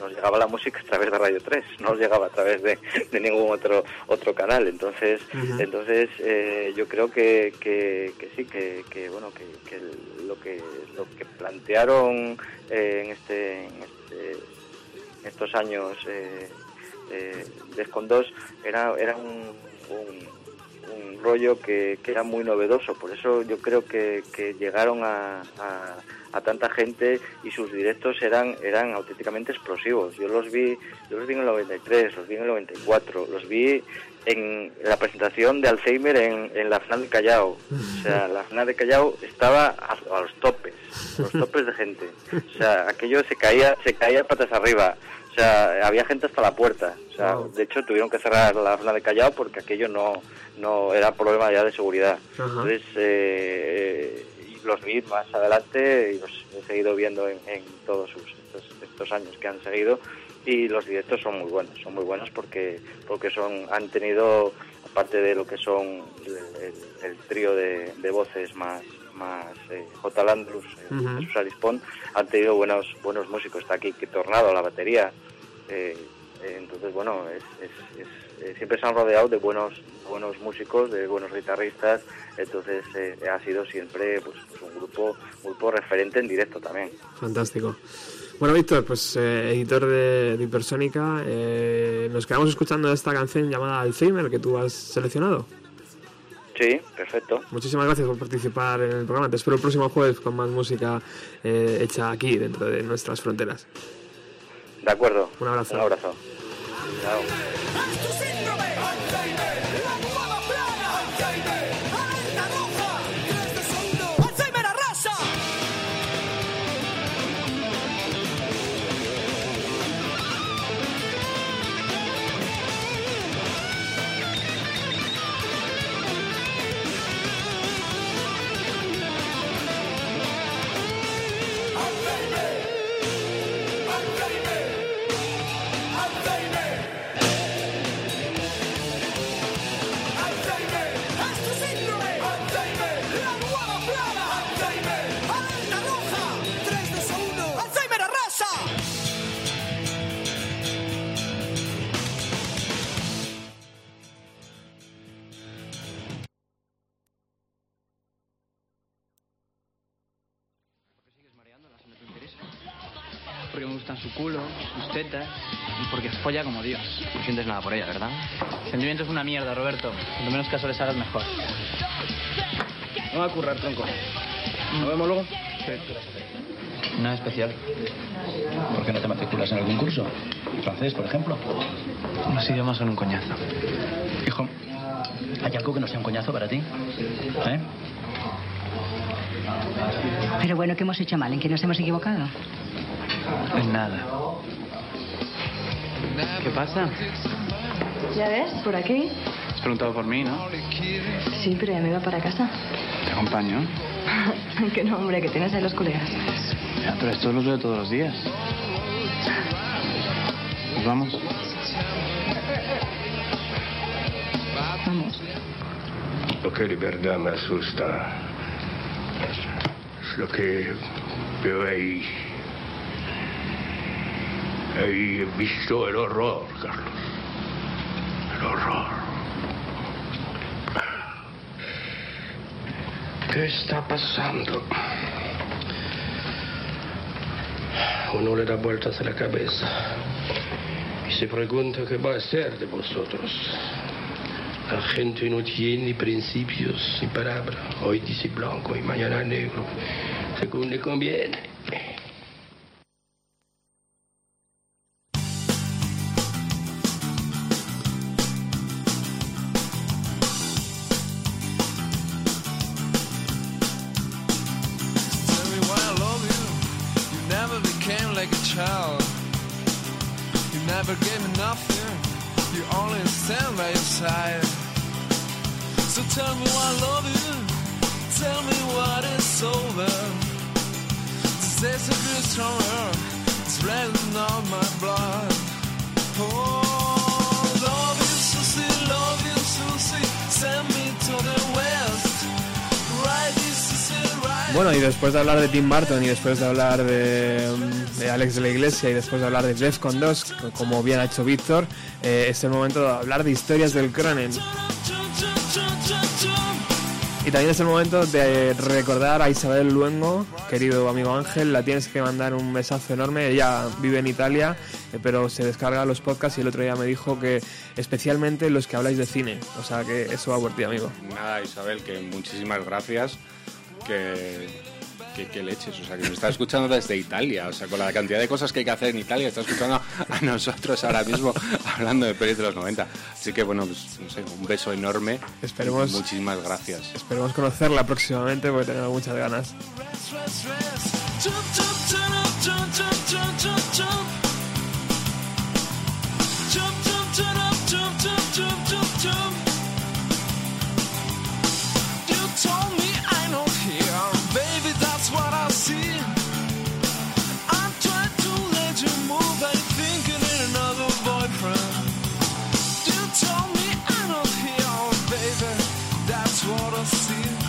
Speaker 9: nos llegaba la música a través de Radio 3, no nos llegaba a través de, ningún otro otro canal. Entonces, entonces eh, yo creo que, que, sí, que, bueno, que, lo que lo que plantearon eh, en, este, en, este, estos años eh, eh de Escondos era, era un, un, rollo que, era muy novedoso. Por eso yo creo que, llegaron a a tanta gente y sus directos eran eran auténticamente explosivos. Yo los vi, yo los vi en el 93, los vi en el 94, los vi en la presentación de Alzheimer en, en la final de Callao. O sea, la final de Callao estaba a, los topes, a los topes de gente. O sea, aquello se caía, se caía patas arriba. O sea, había gente hasta la puerta. O sea, de hecho tuvieron que cerrar la final de Callao porque aquello no, no era problema ya de seguridad. Entonces, eh, los vi más adelante y los he seguido viendo en, todos estos, años que han seguido y los directos son muy buenos, son muy buenos porque porque son han tenido aparte de lo que son el, trío de, voces más más eh, J. Landrus, eh, Jesús Alispón, han tenido buenos buenos músicos. Está aquí que Tornado a la batería. Eh, entonces, bueno, siempre se han rodeado de buenos buenos músicos, de buenos guitarristas, entonces eh, ha sido siempre pues, pues, un grupo grupo referente en directo también.
Speaker 4: Fantástico. Bueno, Víctor, pues eh, editor de, Hipersónica, eh, nos quedamos escuchando esta canción llamada Alzheimer que tú has seleccionado.
Speaker 10: Sí, perfecto.
Speaker 4: Muchísimas gracias por participar en el programa. Te espero el próximo jueves con más música eh, hecha aquí, dentro de nuestras fronteras.
Speaker 10: De acuerdo.
Speaker 4: Un abrazo.
Speaker 10: Un abrazo. Chao.
Speaker 11: Folla como Dios.
Speaker 12: No sientes nada por ella, ¿verdad?
Speaker 11: Sentimiento es una mierda, Roberto. Cuanto menos caso les hagas, mejor.
Speaker 12: No va a currar, tronco. ¿Nos vemos luego?
Speaker 11: Nada especial.
Speaker 13: ¿Por qué no te matriculas en algún curso? Francés, por ejemplo.
Speaker 11: Los idiomas son un coñazo.
Speaker 13: Hijo, ¿hay algo que no sea un coñazo para ti? ¿Eh?
Speaker 14: Pero bueno, ¿qué hemos hecho mal? ¿En qué nos hemos equivocado?
Speaker 11: En nada. ¿Qué pasa?
Speaker 14: ¿Ya ves? ¿Por aquí?
Speaker 11: Has preguntado por mí, ¿no?
Speaker 14: Sí, pero ya me iba para casa.
Speaker 11: Te acompaño.
Speaker 14: Qué nombre que tienes ahí los colegas.
Speaker 11: Ya, pero esto los veo todos los días. ¿Nos vamos?
Speaker 14: Vamos.
Speaker 15: Lo que de verdad me asusta es lo que veo ahí. He visto el horror, Carlos. El horror. ¿Qué está pasando? Uno le da vueltas a la cabeza y se pregunta qué va a ser de vosotros. La gente no tiene principios ni palabras. Hoy dice blanco y mañana negro, según le conviene.
Speaker 4: Después de hablar de Tim Burton y después de hablar de, Alex de la Iglesia y después de hablar de Defcon 2, como bien ha hecho Víctor, eh, es el momento de hablar de historias del Cronen. Y también es el momento de recordar a Isabel Luengo, querido amigo Ángel, la tienes que mandar un besazo enorme. Ella vive en Italia, eh, pero se descarga los podcasts y el otro día me dijo que especialmente los que habláis de cine. O sea que eso va por ti, amigo.
Speaker 3: Nada, Isabel, que muchísimas gracias. Que, que, que leches, o sea, que nos está escuchando desde Italia. O sea, con la cantidad de cosas que hay que hacer en Italia, está escuchando a nosotros ahora mismo hablando de pelis de los 90. Así que, bueno, pues, no sé, un beso enorme.
Speaker 4: Esperemos-
Speaker 3: Muchísimas gracias.
Speaker 4: Esperemos conocerla próximamente porque tenemos muchas ganas.
Speaker 16: Jump, jump, turn up, jump, jump, jump, what I see.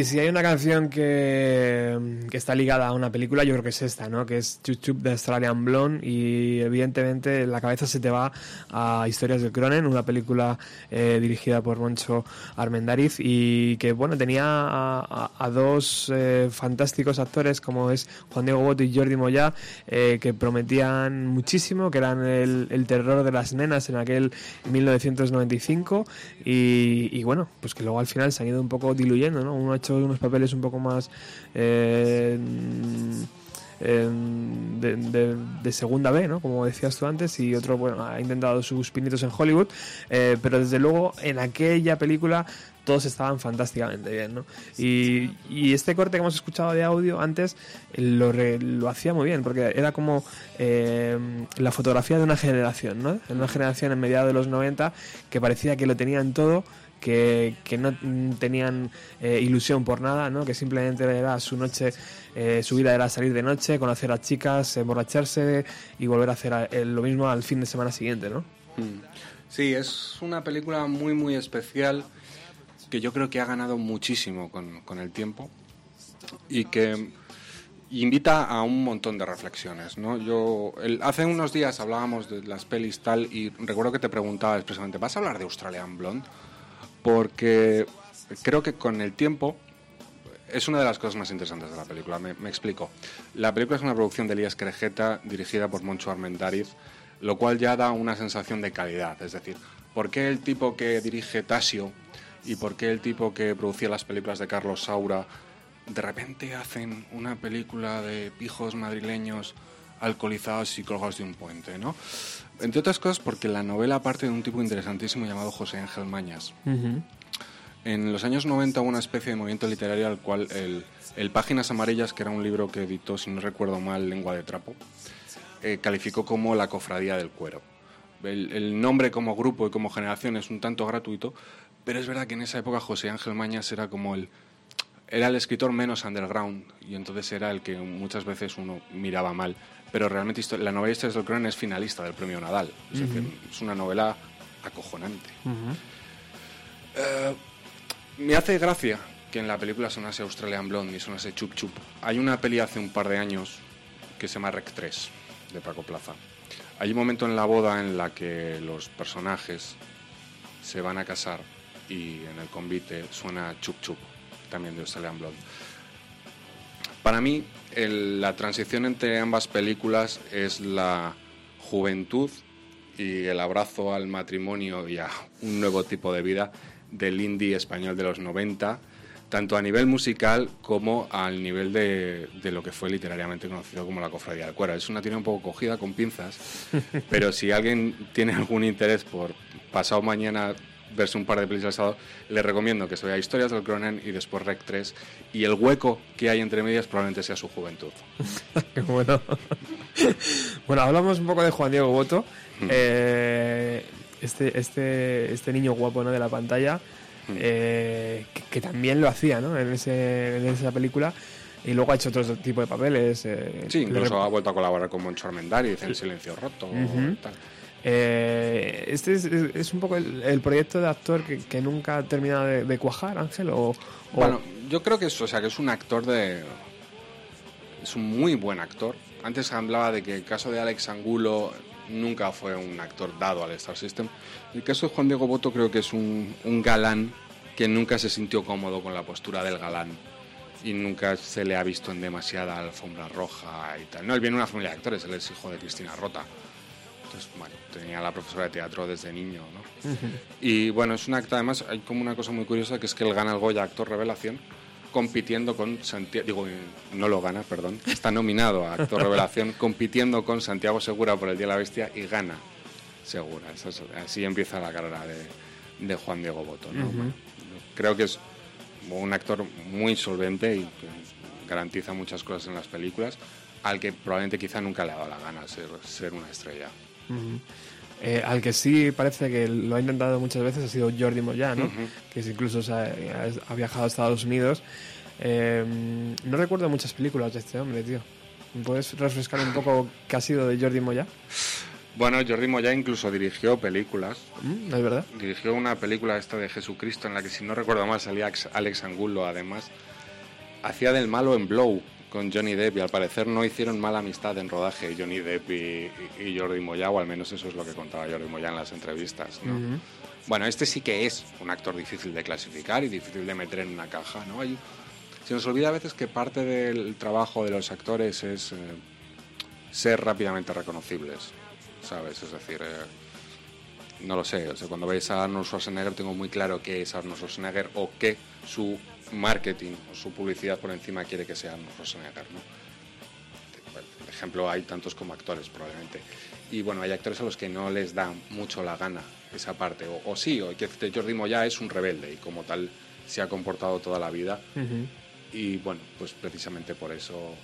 Speaker 4: Y si hay una canción que, que, está ligada a una película, yo creo que es esta, ¿no? Que es Chup Chup de Australian Blonde y evidentemente la cabeza se te va a Historias del Cronen, una película eh, dirigida por Moncho Armendariz y que, bueno, tenía a, dos eh, fantásticos actores como es Juan Diego Boto y Jordi Moya eh, que prometían muchísimo, que eran el, terror de las nenas en aquel 1995 y, y, bueno, pues que luego al final se han ido un poco diluyendo, ¿no? Uno hecho unos papeles un poco más eh, de, segunda B, ¿no? como decías tú antes, y otro bueno, ha intentado sus pinitos en Hollywood, eh, pero desde luego en aquella película todos estaban fantásticamente bien. ¿no? Y, este corte que hemos escuchado de audio antes lo, hacía muy bien, porque era como eh, la fotografía de una generación, ¿no? de una generación en mediados de los 90 que parecía que lo tenían todo que, no tenían eh, ilusión por nada, ¿no? que simplemente era su noche, eh, su vida era salir de noche, conocer a chicas, emborracharse y volver a hacer eh, lo mismo al fin de semana siguiente. ¿no?
Speaker 3: Sí, es una película muy, muy especial que yo creo que ha ganado muchísimo con, con el tiempo y que invita a un montón de reflexiones. ¿no? Yo, el, hace unos días hablábamos de las pelis tal y recuerdo que te preguntaba expresamente, ¿vas a hablar de Australian Blonde? Porque creo que con el tiempo es una de las cosas más interesantes de la película. Me, explico. La película es una producción de Elías Crejeta dirigida por Moncho Armendariz, lo cual ya da una sensación de calidad. Es decir, ¿por qué el tipo que dirige Tasio y por qué el tipo que producía las películas de Carlos Saura de repente hacen una película de pijos madrileños alcoholizados y colgados de un puente, ¿no? Entre otras cosas porque la novela parte de un tipo interesantísimo llamado José Ángel Mañas. Uh -huh. En los años 90 hubo una especie de movimiento literario al cual el, el, Páginas Amarillas, que era un libro que editó, si no recuerdo mal, Lengua de Trapo, eh, calificó como la cofradía del cuero. El, el, nombre como grupo y como generación es un tanto gratuito, pero es verdad que en esa época José Ángel Mañas era como el, era el escritor menos underground y entonces era el que muchas veces uno miraba mal. Pero realmente la novela Historias del Cronen es finalista del premio Nadal. Es, uh -huh. decir, es una novela acojonante. Uh -huh. eh, me hace gracia que en la película sonase Australian Blonde y sonase Chup Chup. Hay una peli hace un par de años que se llama Rec 3 de Paco Plaza. Hay un momento en la boda en la que los personajes se van a casar y en el convite suena Chup Chup, también de Australian Blonde. Para mí, el, la transición entre ambas películas es la juventud y el abrazo al matrimonio y a un nuevo tipo de vida del indie español de los 90, tanto a nivel musical como al nivel de, de, lo que fue literariamente conocido como la cofradía del cuero. Es una tira un poco cogida con pinzas, pero si alguien tiene algún interés por pasado mañana verse un par de películas al sábado, le recomiendo que se vea Historias del Cronen y después Rec 3 y el hueco que hay entre medias probablemente sea su juventud.
Speaker 4: bueno. bueno, hablamos un poco de Juan Diego Boto. Mm. Eh, este, este, este niño guapo ¿no? de la pantalla, mm. eh, que, que, también lo hacía ¿no? en, ese, en esa película. Y luego ha hecho otro tipo de papeles. Eh,
Speaker 3: sí, incluso ha vuelto a colaborar con Moncho Armendariz en Silencio Roto. Uh -huh. tal.
Speaker 4: Eh, este es, un poco el, proyecto de actor que, nunca ha de, cuajar, Ángel.
Speaker 3: Bueno, yo creo que es, o sea, que es un actor de. Es un muy buen actor. Antes hablaba de que el caso de Alex Angulo nunca fue un actor dado al Star System. El caso de Juan Diego Boto creo que es un, un galán que nunca se sintió cómodo con la postura del galán y nunca se le ha visto en demasiada alfombra roja y tal. No, él viene de una familia de actores, él es hijo de Cristina Rota. Entonces, bueno, tenía la profesora de teatro desde niño, ¿no? Uh -huh. Y bueno, es un acto, además, hay como una cosa muy curiosa que es que él gana el Goya Actor Revelación compitiendo con Santiago, digo, no lo gana, perdón, está nominado a Actor Revelación compitiendo con Santiago Segura por El Día de la Bestia y gana Segura. Es, así empieza la carrera de, de Juan Diego Boto, ¿no? Uh -huh. Creo que es un actor muy solvente y que garantiza muchas cosas en las películas, al que probablemente quizá nunca le ha dado la gana ser, ser una estrella.
Speaker 4: Uh -huh. eh, al que sí parece que lo ha intentado muchas veces ha sido Jordi Moya, ¿no? Uh -huh. que incluso ha, ha, viajado a Estados Unidos. Eh, no recuerdo muchas películas de este hombre, tío. ¿Puedes refrescar un poco qué ha sido de Jordi Moya?
Speaker 3: Bueno, Jordi Moya incluso dirigió películas.
Speaker 4: Mm, ¿Es verdad?
Speaker 3: Dirigió una película esta de Jesucristo en la que, si no recuerdo mal, salía Alex Angulo, además. Hacía del malo en Blow con Johnny Depp y al parecer no hicieron mala amistad en rodaje Johnny Depp y, y- Jordi Moya, o al menos eso es lo que contaba Jordi Moya en las entrevistas. ¿no?
Speaker 4: Ujú.
Speaker 3: Bueno, este sí que es un actor difícil de clasificar y difícil de meter en una caja, ¿no? Hay- se nos olvida a veces que parte del trabajo de los actores es eh, ser rápidamente reconocibles, ¿sabes? Es decir, eh, no lo sé, o sea, cuando veis a Arnold Schwarzenegger tengo muy claro qué es Arnold Schwarzenegger o qué su marketing o su publicidad por encima quiere que sea Arnold Schwarzenegger, ¿no? Por ejemplo, hay tantos como actores probablemente. Y bueno, hay actores a los que no les da mucho la gana esa parte. O, o sí, o que Jordi Moya es un rebelde y como tal se ha comportado toda la vida. Y bueno, pues precisamente por eso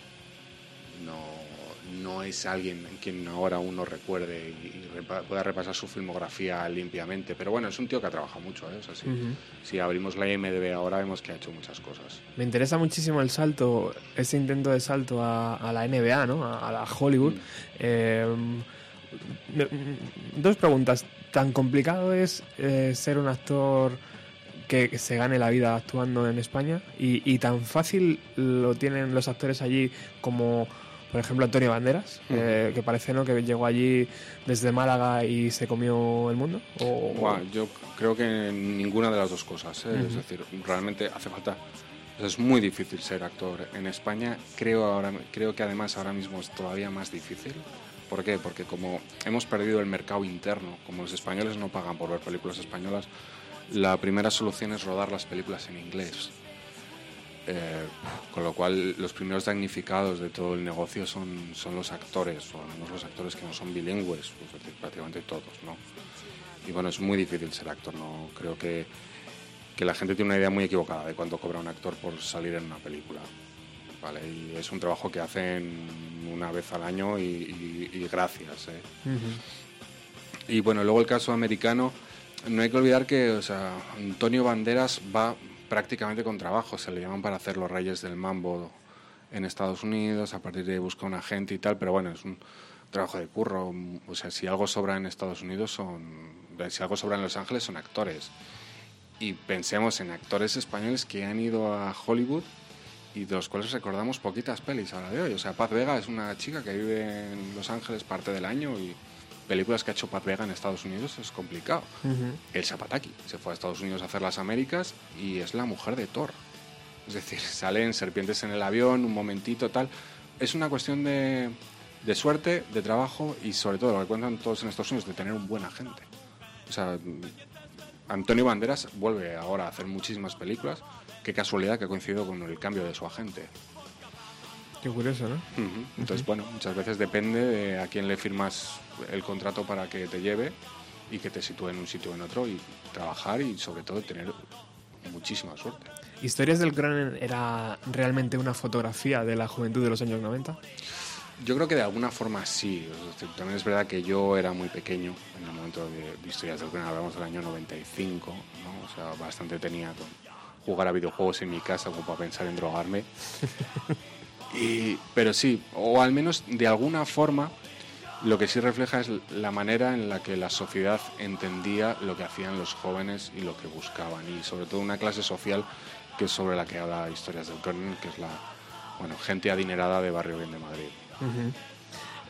Speaker 3: no, no es alguien en quien ahora uno recuerde y, repa- pueda repasar su filmografía limpiamente. Pero bueno, es un tío que ha trabajado mucho, ¿eh? O sea, si, abrimos la IMDB ahora vemos que ha hecho muchas cosas.
Speaker 4: Me interesa muchísimo el salto, ese intento de salto a, a la NBA, ¿no? A, a la Hollywood. Eh, me- dos preguntas. ¿Tan complicado es eh, ser un actor que se gane la vida actuando en España? ¿Y, y tan fácil lo tienen los actores allí como, por ejemplo, Antonio Banderas? eh, que parece ¿no? que llegó allí desde Málaga y se comió el mundo. O,
Speaker 3: yo creo que ninguna de las dos cosas. ¿eh? Es decir, realmente hace falta. Es muy difícil ser actor en España. Creo, ahora, creo que además ahora mismo es todavía más difícil. ¿Por qué? Porque como hemos perdido el mercado interno, como los españoles no pagan por ver películas españolas, la primera solución es rodar las películas en inglés. Eh, con lo cual los primeros damnificados de todo el negocio son, son los actores, o al menos los actores que no son bilingües, pues, prácticamente todos, ¿no? Y bueno, es muy difícil ser actor, ¿no? Creo que, que la gente tiene una idea muy equivocada de cuánto cobra un actor por salir en una película. ¿Vale? Y es un trabajo que hacen una vez al año y, y- y gracias. ¿eh?
Speaker 4: Ujú.
Speaker 3: Y bueno, luego el caso americano, no hay que olvidar que o sea, Antonio Banderas va prácticamente con trabajo, se le llaman para hacer los Reyes del Mambo en Estados Unidos, a partir de ahí busca un agente y tal, pero bueno, es un trabajo de curro, o sea, si algo sobra en Estados Unidos son, si algo sobra en Los Ángeles son actores. Y pensemos en actores españoles que han ido a Hollywood y de los cuales recordamos poquitas pelis a la de hoy. O sea, Paz Vega es una chica que vive en Los Ángeles parte del año y películas que ha hecho Paz Vega en Estados Unidos es complicado.
Speaker 4: Ujú.
Speaker 3: El Zapataki se fue a Estados Unidos a hacer las Américas y es la mujer de Thor. Es decir, salen serpientes en el avión, un momentito, tal. Es una cuestión de, de suerte, de trabajo y sobre todo lo que cuentan todos en Estados Unidos, de tener un buen agente. O sea, Antonio Banderas vuelve ahora a hacer muchísimas películas. Qué casualidad que ha coincidido con el cambio de su agente.
Speaker 4: Qué curioso, ¿no?
Speaker 3: Ujú. Entonces, bueno, muchas veces depende de a quién le firmas el contrato para que te lleve y que te sitúe en un sitio o en otro y trabajar y sobre todo tener muchísima suerte.
Speaker 4: ¿Historias del Cronen era realmente una fotografía de la juventud de los años 90?
Speaker 3: Yo creo que de alguna forma sí. Es decir, también es verdad que yo era muy pequeño en el momento de, de historias del Cronen, hablamos del año 95, ¿no? o sea, bastante tenía con jugar a videojuegos en mi casa como para pensar en drogarme. Y, pero sí, o al menos de alguna forma lo que sí refleja es la manera en la que la sociedad entendía lo que hacían los jóvenes y lo que buscaban y sobre todo una clase social que es sobre la que habla Historias del Cronen, que es la bueno, gente adinerada de Barrio Bien de Madrid.
Speaker 4: Ujú.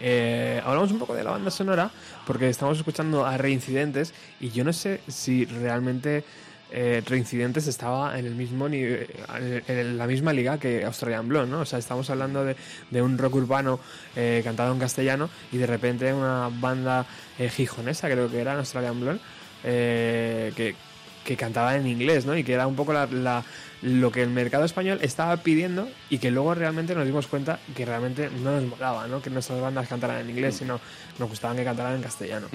Speaker 4: Eh, hablamos un poco de la banda sonora porque estamos escuchando a Reincidentes y yo no sé si realmente eh, Reincidentes estaba en el mismo nivel, en la misma liga que Australian Blonde, ¿no? O sea, estamos hablando de, un rock urbano eh, cantado en castellano y de repente una banda eh, gijonesa, creo que era Australian Blonde, eh, que, que cantaba en inglés, ¿no? Y que era un poco la, la- lo que el mercado español estaba pidiendo y que luego realmente nos dimos cuenta que realmente no nos molaba, ¿no? Que nuestras bandas cantaran en inglés, sino nos gustaban que cantaran en castellano.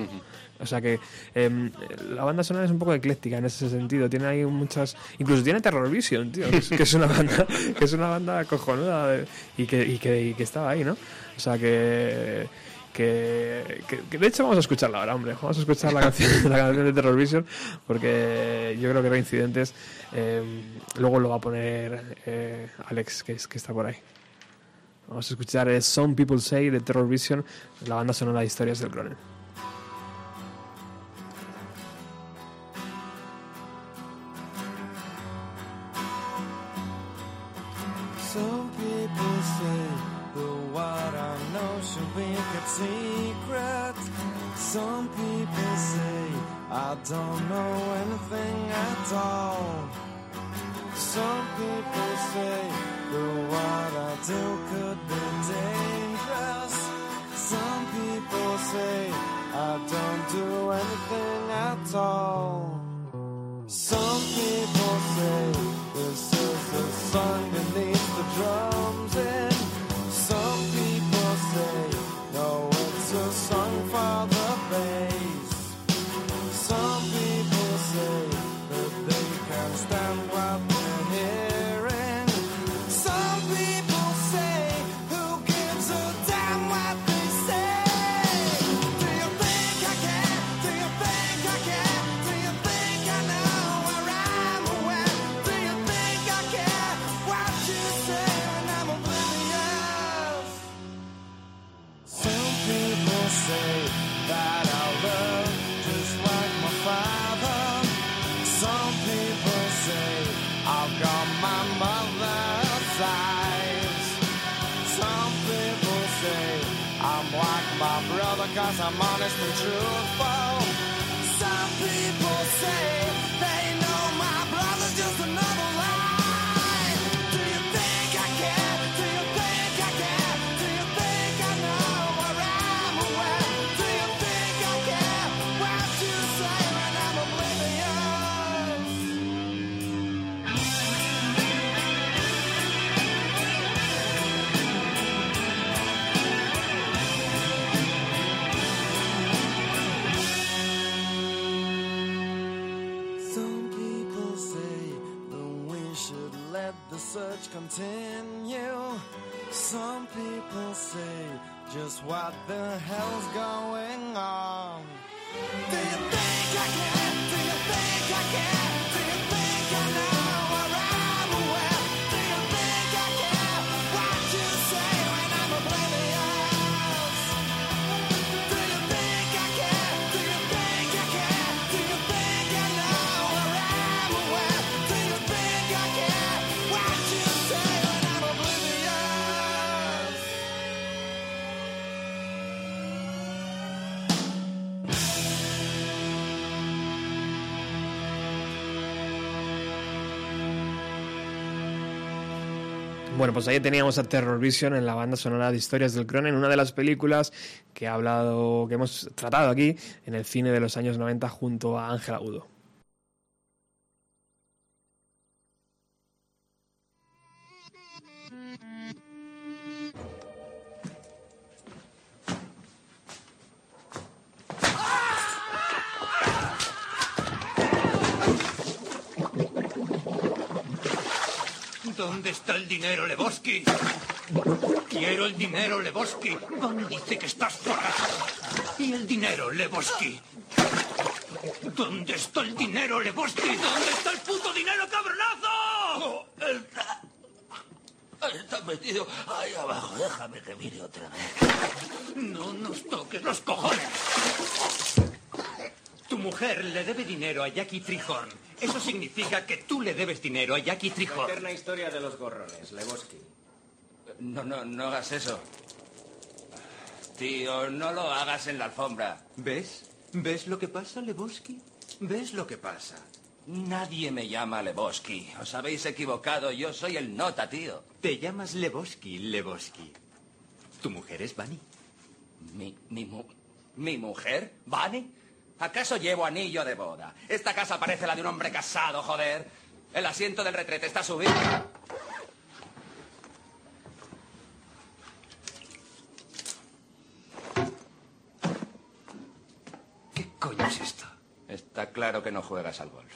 Speaker 4: O sea que em, la banda sonora es un poco ecléctica en ese sentido. Tiene ahí muchas. Incluso tiene Terror Vision, tío. Que es, una banda, que es una banda cojonuda y, que, y, que, y que estaba ahí, ¿no? O sea que. Que, de hecho vamos a escucharla ahora, hombre. Vamos a escuchar la canción, la canción de Terror Vision porque yo creo que Reincidentes em, luego lo va a poner eh, Alex, que, es, que está por ahí. Vamos a escuchar eh, Some People Say de Terror Vision, la banda sonora de Historias del Cronen.
Speaker 1: People say the what I know should be kept secret. Some people say I don't know anything at all. Some people say the what I do could be dangerous. Some people say I don't do anything at all. Some people say this is needs the drums continue. Some people say, just what the hell's going
Speaker 4: Bueno, pues ahí teníamos a Terror Vision en la banda sonora de Historias del Cronen, una de las películas que ha hablado, que hemos tratado aquí en el cine de los años 90 junto a Ángela Udo.
Speaker 17: ¿Dónde está el dinero, Lebowski? Quiero el dinero, Lebowski. Bonnie dice que estás borracho. ¿Y el dinero, Lebowski? ¿Dónde está el dinero, Lebowski? ¿Dónde está el puto dinero, cabronazo?
Speaker 5: Está metido ahí abajo. Déjame que mire otra vez.
Speaker 17: No nos toques los cojones. Tu mujer le debe dinero a Jackie Trihorn. Eso significa que tú le debes dinero a Jackie
Speaker 7: La
Speaker 17: Trihorn.
Speaker 7: eterna historia de los gorrones, Lebowski.
Speaker 18: No, no, no hagas eso. Tío, no lo hagas en la alfombra.
Speaker 17: ¿Ves? ¿Ves lo que pasa, Lebowski? ¿Ves lo que pasa?
Speaker 18: Nadie me llama Lebowski. Os habéis equivocado. Yo soy el nota, tío.
Speaker 17: Te llamas Lebowski, Lebowski. ¿Tu mujer es Bunny?
Speaker 18: ¿Mi, mi, mu- mi mujer? ¿Vane? ¿Acaso llevo anillo de boda? Esta casa parece la de un hombre casado, joder. El asiento del retrete está subido.
Speaker 17: ¿Qué coño es esto?
Speaker 18: Está claro que no juegas al golf.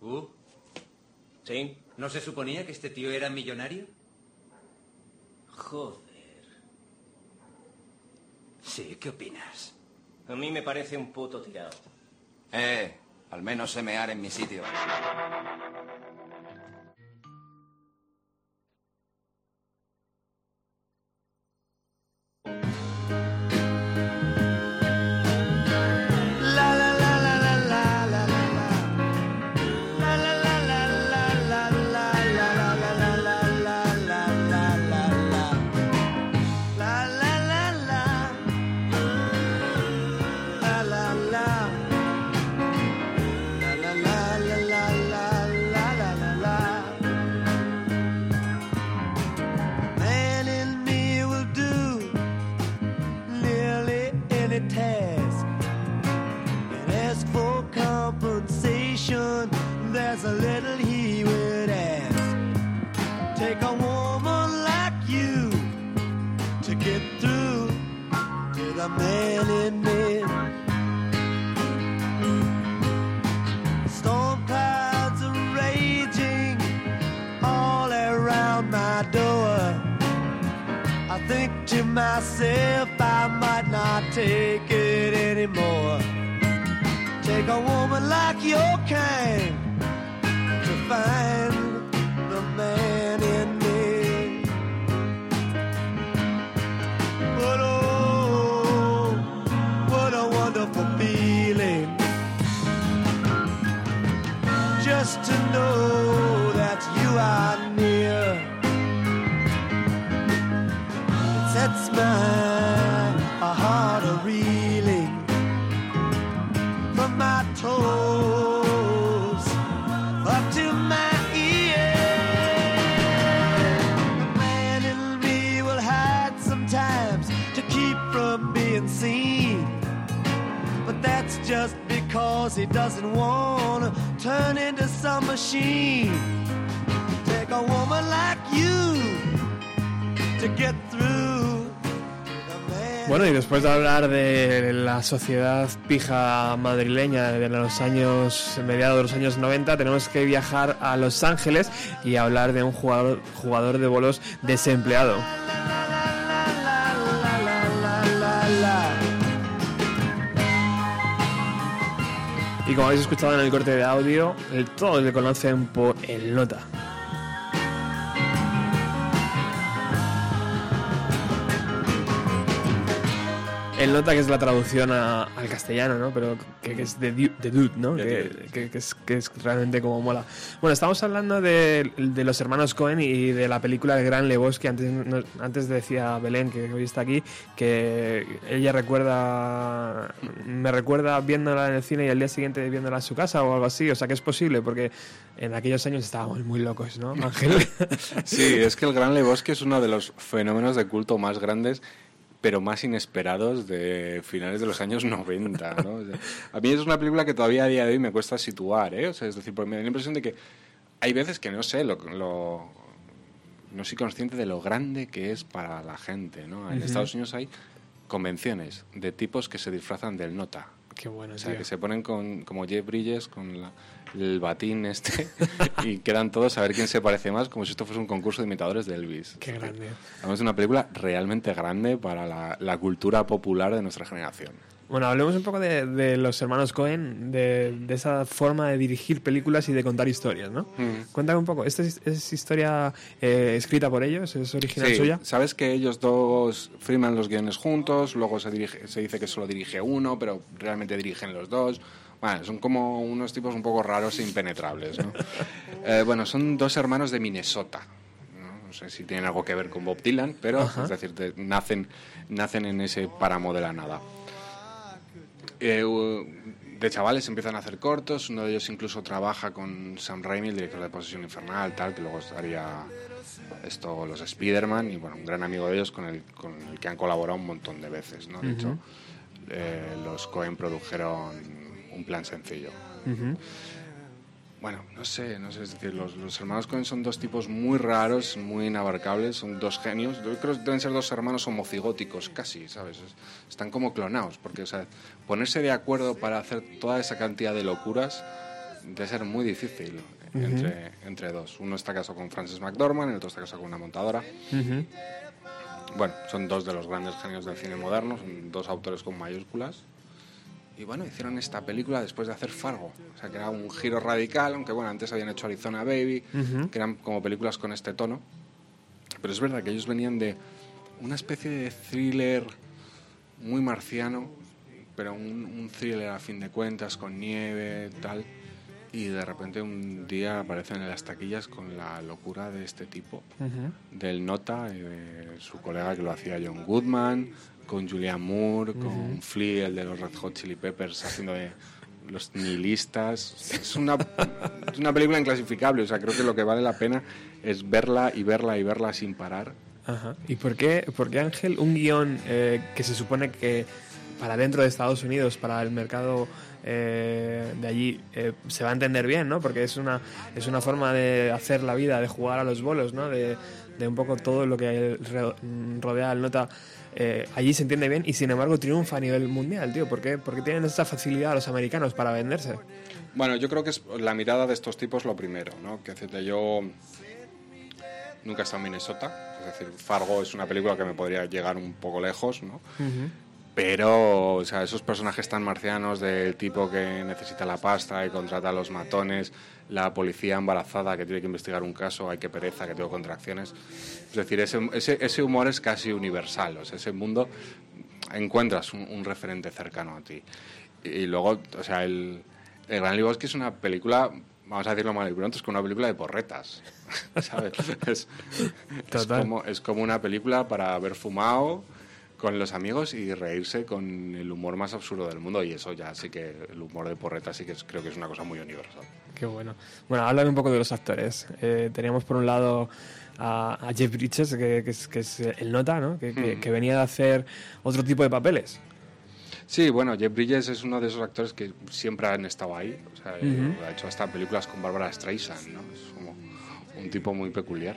Speaker 17: ¿Uh? ¿Sí? ¿No se suponía que este tío era millonario?
Speaker 7: Joder.
Speaker 17: Sí, ¿qué opinas?
Speaker 7: A mí me parece un puto tirado.
Speaker 18: Eh, al menos sé mear en mi sitio.
Speaker 1: Myself I might not take it anymore. Take a woman like your kind to find the man in me. But oh, what a wonderful feeling just to know just because he doesn't want to turn into some machine. Take a woman like you to get through.
Speaker 4: Bueno, y después de hablar de la sociedad pija madrileña de los años, mediados de los años 90, tenemos que viajar a Los Ángeles y hablar de un jugador, jugador de bolos desempleado. Como habéis escuchado en el corte de audio, el- todos le conocen por el Nota. El nota que es la traducción a- al castellano, ¿no? Pero que, que es de, de dude, ¿no? Que, que- que es, que es realmente como mola. Bueno, estamos hablando de, de los hermanos Cohen y de la película El Gran Lebowski. Antes, nos- antes decía Belén, que hoy está aquí, que ella recuerda, me recuerda viéndola en el cine y al día siguiente viéndola en su casa o algo así. O sea, que es posible, porque en aquellos años estábamos muy locos, ¿no, Ángel?
Speaker 3: Sí, es que el Gran Lebowski es uno de los fenómenos de culto más grandes pero más inesperados de finales de los años 90, ¿no? O sea, a mí es una película que todavía a día de hoy me cuesta situar, ¿eh? O sea, es decir, porque me da la impresión de que hay veces que no sé, lo, lo- no soy consciente de lo grande que es para la gente, ¿no? En. Estados Unidos hay convenciones de tipos que se disfrazan del nota.
Speaker 4: Qué bueno,
Speaker 3: O sea,
Speaker 4: tío.
Speaker 3: que se ponen con, como Jeff Bridges con la- el batín este y quedan todos a ver quién se parece más, como si esto fuese un concurso de imitadores de Elvis.
Speaker 4: Qué grande.
Speaker 3: Además, es una película realmente grande para la, la cultura popular de nuestra generación.
Speaker 4: Bueno, hablemos un poco de, de los hermanos Cohen, de, de esa forma de dirigir películas y de contar historias, ¿no?
Speaker 3: Mm.
Speaker 4: Cuéntame un poco, ¿esta es, es historia eh, escrita por ellos? ¿Es original
Speaker 3: Sí,
Speaker 4: suya?
Speaker 3: sabes que ellos dos firman los guiones juntos, luego se, dirige, se dice que solo dirige uno, pero realmente dirigen los dos. Bueno, son como unos tipos un poco raros e impenetrables, ¿no? Eh, bueno, son dos hermanos de Minnesota. ¿no? No sé si tienen algo que ver con Bob Dylan, pero
Speaker 4: Ajá.
Speaker 3: es decir, te- nacen, nacen en ese páramo de la nada. Eh, de chavales empiezan a hacer cortos, uno de ellos incluso trabaja con Sam Raimi, el director de Posesión Infernal, tal, que luego estaría esto, los Spider-Man, y bueno, un gran amigo de ellos con el, con el que han colaborado un montón de veces, ¿no? De
Speaker 4: Ujú.
Speaker 3: hecho, eh, los Cohen produjeron un plan sencillo. Bueno, no sé, no sé, es decir, los, los hermanos Cohen son dos tipos muy raros, muy inabarcables, son dos genios. Yo creo que deben ser dos hermanos homocigóticos, casi, ¿sabes? Es- Están como clonados, porque, o sea, ponerse de acuerdo para hacer toda esa cantidad de locuras debe ser muy difícil entre, entre dos. Uno está casado con Frances McDormand, el otro está casado con una montadora. Bueno, son dos de los grandes genios del cine moderno, son dos autores con mayúsculas. Y bueno, hicieron esta película después de hacer Fargo. O sea, que era un giro radical, aunque bueno, antes habían hecho Arizona Baby,
Speaker 4: Ujú.
Speaker 3: que eran como películas con este tono. Pero es verdad que ellos venían de una especie de thriller muy marciano, pero un, un thriller a fin de cuentas, con nieve, tal. Y de repente un día aparecen en las taquillas con la locura de este tipo
Speaker 4: Ujú.
Speaker 3: del Nota, de su colega que lo hacía John Goodman, con Julianne Moore, con. Flea, el de los Red Hot Chili Peppers, haciendo de los nihilistas. Es una, es una película inclasificable, o sea, creo que lo que vale la pena es verla y verla y verla sin parar.
Speaker 4: Ajá. ¿Y por qué, por qué Ángel, un guion eh, que se supone que para dentro de Estados Unidos, para el mercado eh, de allí, eh, se va a entender bien, ¿no? Porque es una, es una forma de hacer la vida, de jugar a los bolos, ¿no? De, de un poco todo lo que rodea al nota. Eh, allí se entiende bien y sin embargo triunfa a nivel mundial, tío. ¿Por qué? Porque tienen esa facilidad los americanos para venderse.
Speaker 3: Bueno, yo creo que es la mirada de estos tipos lo primero, ¿no? Que decirte, yo nunca he estado en Minnesota. Es decir, Fargo es una película que me podría llegar un poco lejos, ¿no? Pero, o sea, esos personajes tan marcianos del tipo que necesita la pasta y contrata a los matones, la policía embarazada que tiene que investigar un caso, hay que pereza, que tengo contracciones. Es decir, ese, ese, ese humor es casi universal. O sea, ese mundo encuentras un, un referente cercano a ti. Y, y luego, o sea, el, el Gran Lebowski es una película, vamos a decirlo mal y pronto, es como una película de porretas. ¿Sabes? Es, como, es como una película para haber fumado con los amigos y reírse con el humor más absurdo del mundo y eso ya sí que el humor de porretas sí que es- creo que es una cosa muy universal.
Speaker 4: Qué bueno. Bueno, háblame un poco de los actores. Eh, teníamos por un lado a, a Jeff Bridges, que, que es, que es el nota, ¿no? Que, que- que venía de hacer otro tipo de papeles.
Speaker 3: Sí, bueno, Jeff Bridges es uno de esos actores que siempre han estado ahí. O sea, eh, ha hecho hasta películas con Barbara Streisand, ¿no? Es un tipo muy peculiar.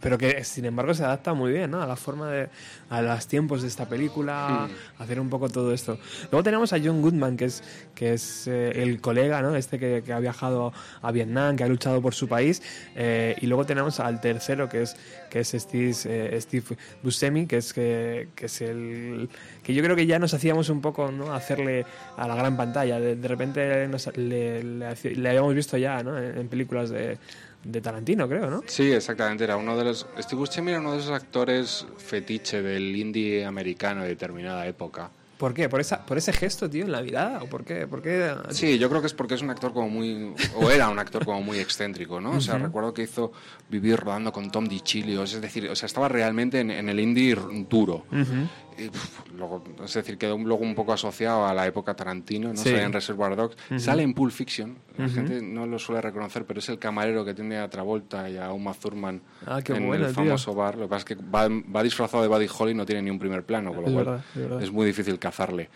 Speaker 4: Pero que sin embargo se adapta muy bien, ¿no? A la forma de. a los tiempos de esta película,
Speaker 3: Hmm.
Speaker 4: hacer un poco todo esto. Luego tenemos a John Goodman, que es, que es eh, el colega, ¿no? Este que, que ha viajado a Vietnam, que ha luchado por su país. eh, y luego tenemos al tercero, que es, que es Steve, eh, Steve Buscemi, que es, que, que es el. que yo creo que ya nos hacíamos un poco, ¿no? Hacerle a la gran pantalla. De, de repente nos- le, le, haci- le habíamos visto ya, ¿no? En, en películas de, de Tarantino, creo, ¿no?
Speaker 3: Sí, exactamente. Era uno de los. Steve Buscemi era uno de esos actores fetiche del indie americano de determinada época.
Speaker 4: ¿Por qué? ¿Por, esa, ¿Por ese gesto, tío, en la mirada? ¿O por qué? ¿Por qué?
Speaker 3: Sí, yo creo que es porque es un actor como muy. o era un actor como muy excéntrico, ¿no? O sea,
Speaker 4: Ujú.
Speaker 3: recuerdo que hizo vivir rodando con Tom DiCilio, es decir, o sea, estaba realmente en, en el indie duro.
Speaker 4: Ujú.
Speaker 3: Y, luego, es decir, quedó un- luego un poco asociado a la época Tarantino, ¿no?
Speaker 4: Sí.
Speaker 3: Sale en Reservoir Dogs. Sale en Pulp Fiction. La gente no lo suele reconocer, pero es el camarero que tiene a Travolta y a Uma Thurman
Speaker 4: Ah,
Speaker 3: en el
Speaker 4: tío.
Speaker 3: famoso bar. Lo que pasa es que va, va disfrazado de Buddy Holly y no tiene ni un primer plano, con lo
Speaker 4: Es
Speaker 3: cual
Speaker 4: verdad, es verdad.
Speaker 3: es muy difícil cazarle.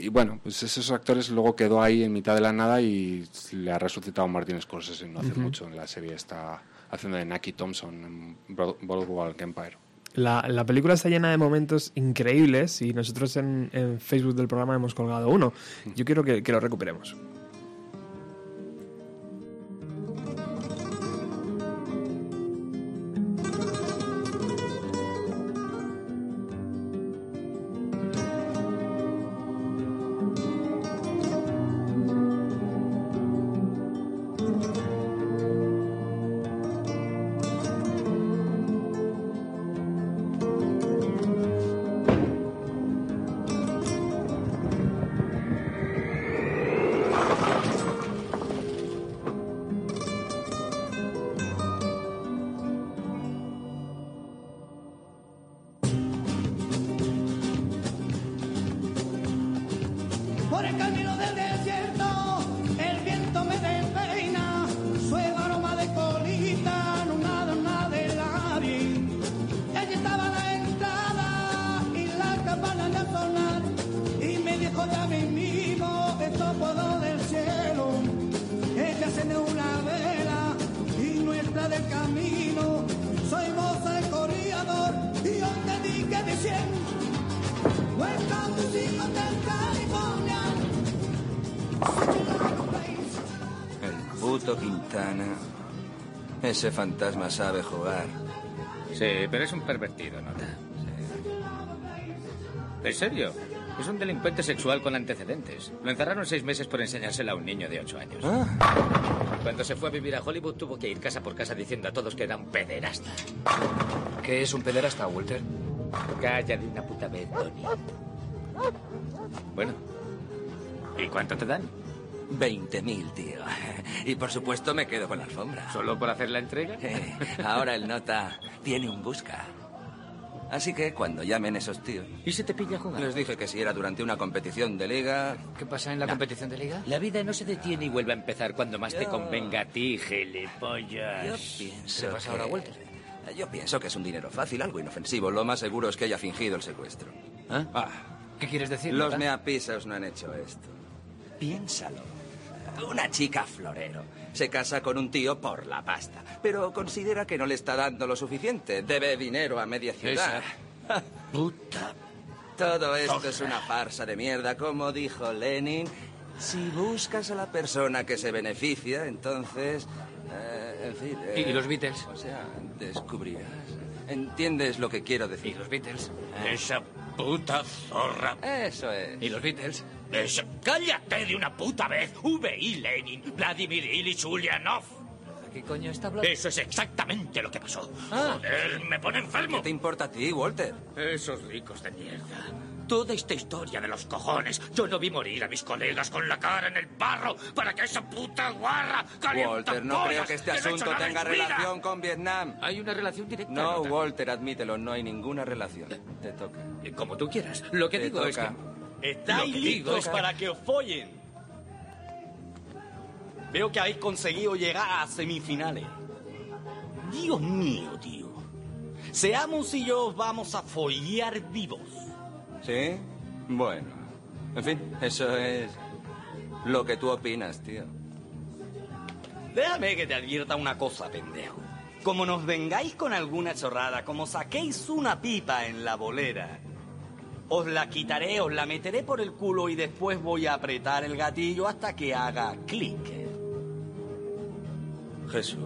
Speaker 3: Y bueno, pues esos actores luego quedó ahí en mitad de la nada y le ha resucitado Martin Scorsese no hace mucho en la serie está haciendo de Naki Thompson en Bro- Boardwalk Empire.
Speaker 4: La, la película está llena de momentos increíbles y nosotros en, en Facebook del programa hemos colgado uno. Yo quiero que, que lo recuperemos.
Speaker 18: Ese fantasma sabe jugar.
Speaker 19: Sí, pero es un pervertido, ¿nota? ¿En serio? Es un delincuente sexual con antecedentes. Lo encerraron seis meses por enseñársela a un niño de ocho años. Cuando se fue a vivir a Hollywood tuvo que ir casa por casa diciendo a todos que era un pederasta.
Speaker 20: ¿Qué es un pederasta, Walter?
Speaker 19: Calla de una puta vez, Tony. Bueno. ¿Y cuánto te dan?
Speaker 18: 20.000, tío. Y por supuesto me quedo con la alfombra.
Speaker 19: ¿Solo por hacer la entrega?
Speaker 18: Eh, ahora el nota tiene un busca. Así que cuando llamen esos tíos.
Speaker 19: ¿Y se te pilla jugar?
Speaker 18: Les dije que si era durante una competición de liga.
Speaker 20: ¿Qué pasa en la
Speaker 19: No.
Speaker 20: competición de liga?
Speaker 19: La vida no se detiene y vuelve a empezar cuando más te
Speaker 18: Yo-
Speaker 19: convenga a ti,
Speaker 18: Yo
Speaker 19: gilipollas.
Speaker 18: pienso.
Speaker 20: ¿Qué pasa
Speaker 18: que-
Speaker 20: ahora, Walter?
Speaker 18: Yo pienso que es un dinero fácil, algo inofensivo. Lo más seguro es que haya fingido el secuestro.
Speaker 20: ¿Ah? ¿Qué quieres decir?
Speaker 18: Los
Speaker 20: nota?
Speaker 18: meapisaos no han hecho esto. Piénsalo. Una chica florero se casa con un tío por la pasta, pero considera que no le está dando lo suficiente. Debe dinero a media ciudad.
Speaker 19: Puta.
Speaker 18: Todo esto es una farsa de mierda, como dijo Lenin. Si buscas a la persona que se beneficia, entonces... eh, en fin...
Speaker 19: ¿Y-
Speaker 18: eh,
Speaker 19: y los Beatles?
Speaker 18: O sea, descubrirás. ¿Entiendes lo que quiero decir?
Speaker 19: ¿Y los Beatles?
Speaker 17: Esa puta zorra.
Speaker 18: Eso es.
Speaker 19: ¿Y los Beatles?
Speaker 17: Esa- ¡Cállate de una puta vez! V.I. Lenin, Vladimir Ilich Ulyanov.
Speaker 19: ¿Qué coño está hablando?
Speaker 17: Eso es exactamente lo que pasó.
Speaker 18: Ah.
Speaker 17: Joder, me pone enfermo.
Speaker 18: ¿Qué te importa a ti, Walter?
Speaker 17: Esos ricos de mierda. Toda esta historia de los cojones. Yo no vi morir a mis colegas con la cara en el barro para que esa puta guarra
Speaker 18: Walter, no creo que este
Speaker 17: no
Speaker 18: asunto tenga relación con Vietnam.
Speaker 19: Hay una relación directa.
Speaker 18: No,
Speaker 19: te-
Speaker 18: Walter, admítelo, no hay ninguna relación. Te toca.
Speaker 19: Como tú quieras. Lo que
Speaker 18: Te
Speaker 19: digo es que...
Speaker 12: Estáis
Speaker 19: digo
Speaker 12: listos para que os follen. Veo que habéis conseguido llegar a semifinales. Dios mío, tío. Seamos y yo os vamos a follar vivos.
Speaker 18: ¿Sí? Bueno. En fin, eso es lo que tú opinas, tío.
Speaker 12: Déjame que te advierta una cosa, pendejo. Como nos vengáis con alguna chorrada, como saquéis una pipa en la bolera, os la quitaré, os la meteré por el culo y después voy a apretar el gatillo hasta que haga clic. Jesús.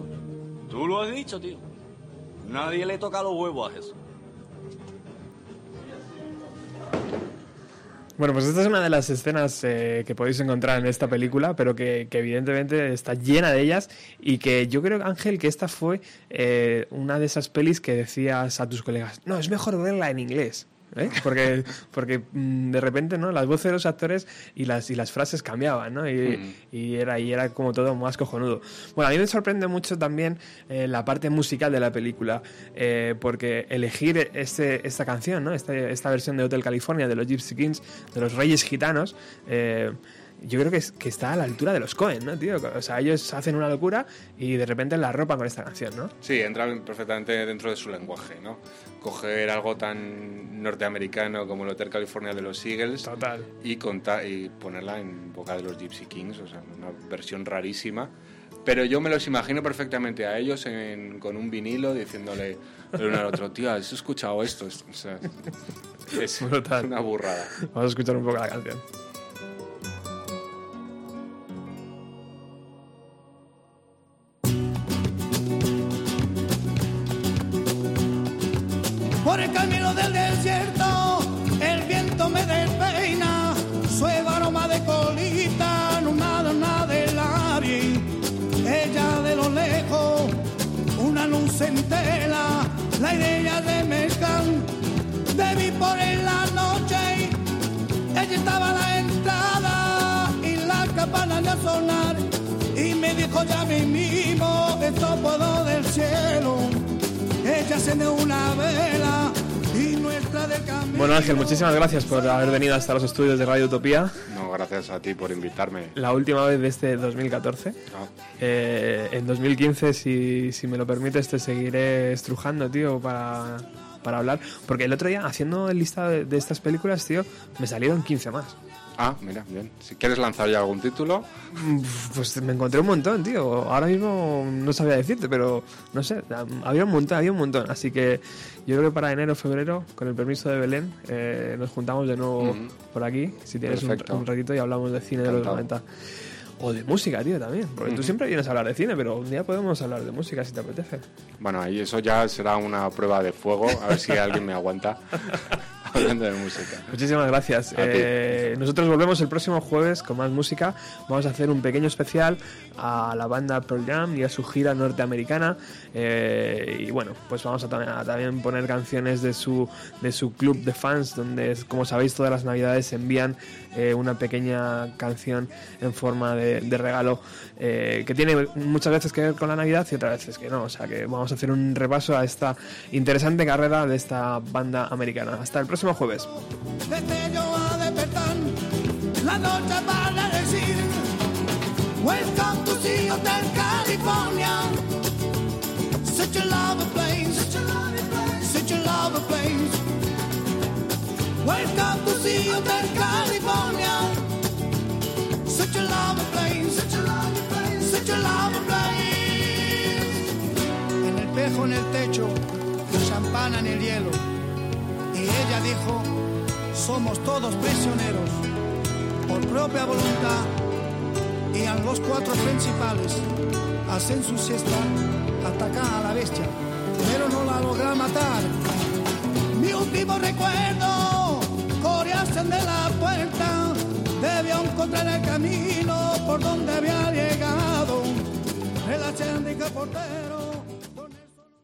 Speaker 12: Tú lo has dicho, tío. Nadie le toca los huevos a Jesús.
Speaker 4: Bueno, pues esta es una de las escenas eh, que podéis encontrar en esta película, pero que, que evidentemente está llena de ellas y que yo creo, Ángel, que esta fue eh, una de esas pelis que decías a tus colegas, no, es mejor verla en inglés. ¿Eh? Porque, porque mm, de repente no las voces de los actores y las, y las frases cambiaban, ¿no? Y, y era, y era como todo más cojonudo. Bueno, a mí me sorprende mucho también eh, la parte musical de la película, eh, porque elegir este, esta canción, ¿no? Esta, esta versión de Hotel California de los Gypsy Kings, de los Reyes Gitanos, eh, yo creo que, es- que está a la altura de los Cohen, ¿no, tío? O sea, ellos hacen una locura y de repente la ropan con esta canción, ¿no?
Speaker 3: Sí, entra perfectamente dentro de su lenguaje, ¿no? Coger algo tan norteamericano como el Hotel California de los Eagles Y, conta- y ponerla en boca de los Gypsy Kings, o sea, una versión rarísima. Pero yo me los imagino perfectamente a ellos en- con un vinilo diciéndole el uno al otro, tío, ¿has escuchado esto? Es- O sea, es una burrada.
Speaker 4: Vamos a escuchar un poco la canción.
Speaker 10: De sonar. Y me dijo ya mismo, esto puedo del cielo. Ella enciende una vela y nuestra del camino.
Speaker 4: Bueno, Ángel, muchísimas gracias por haber venido hasta los estudios de Radio Utopía.
Speaker 3: No, gracias a ti por invitarme.
Speaker 4: La última vez de este 2014. Eh, en 2015, si, si me lo permites, te seguiré estrujando, tío, para, para hablar. Porque el otro día, haciendo el listado de, de estas películas, tío, me salieron 15 más.
Speaker 3: Ah, mira, bien. Si quieres lanzar ya algún título,
Speaker 4: Mm, Pues me encontré un montón, tío. Ahora mismo no sabía decirte, pero no sé, había un montón, había un montón. Así que yo creo que para enero, febrero, con el permiso de Belén, eh, nos juntamos de nuevo
Speaker 3: Ujú.
Speaker 4: por aquí, si tienes un, ratito y hablamos de cine de los
Speaker 3: Encantado.
Speaker 4: 90. O de música, tío, también. Porque tú siempre vienes a hablar de cine, pero un día podemos hablar de música si te apetece.
Speaker 3: bueno, ahí eso ya será una prueba de fuego, a ver si alguien me aguanta hablando de música.
Speaker 4: Muchísimas gracias. Eh, nosotros volvemos el próximo jueves con más música. Vamos a hacer un pequeño especial a la banda Pearl Jam y a su gira norteamericana. Eh, y bueno, pues vamos a también poner canciones de su, de su club de fans, donde, como sabéis, todas las navidades envían eh, una pequeña canción en forma de, regalo eh, que tiene muchas veces que ver con la Navidad y otras veces que no. O sea que vamos a hacer un repaso a esta interesante carrera de esta banda americana. Hasta el próximo jueves.
Speaker 10: Welcome to the Hotel California. Such a lovely place Such a lovely place Such a lovely place En el espejo en el techo Champana en el hielo. Y ella dijo, somos todos prisioneros por propia voluntad y a los cuatro principales hacen su siesta, atacan a la bestia, pero no la logra matar. Mi último recuerdo, coreasen de la puerta, debió encontrar el camino por donde había llegado. El portero.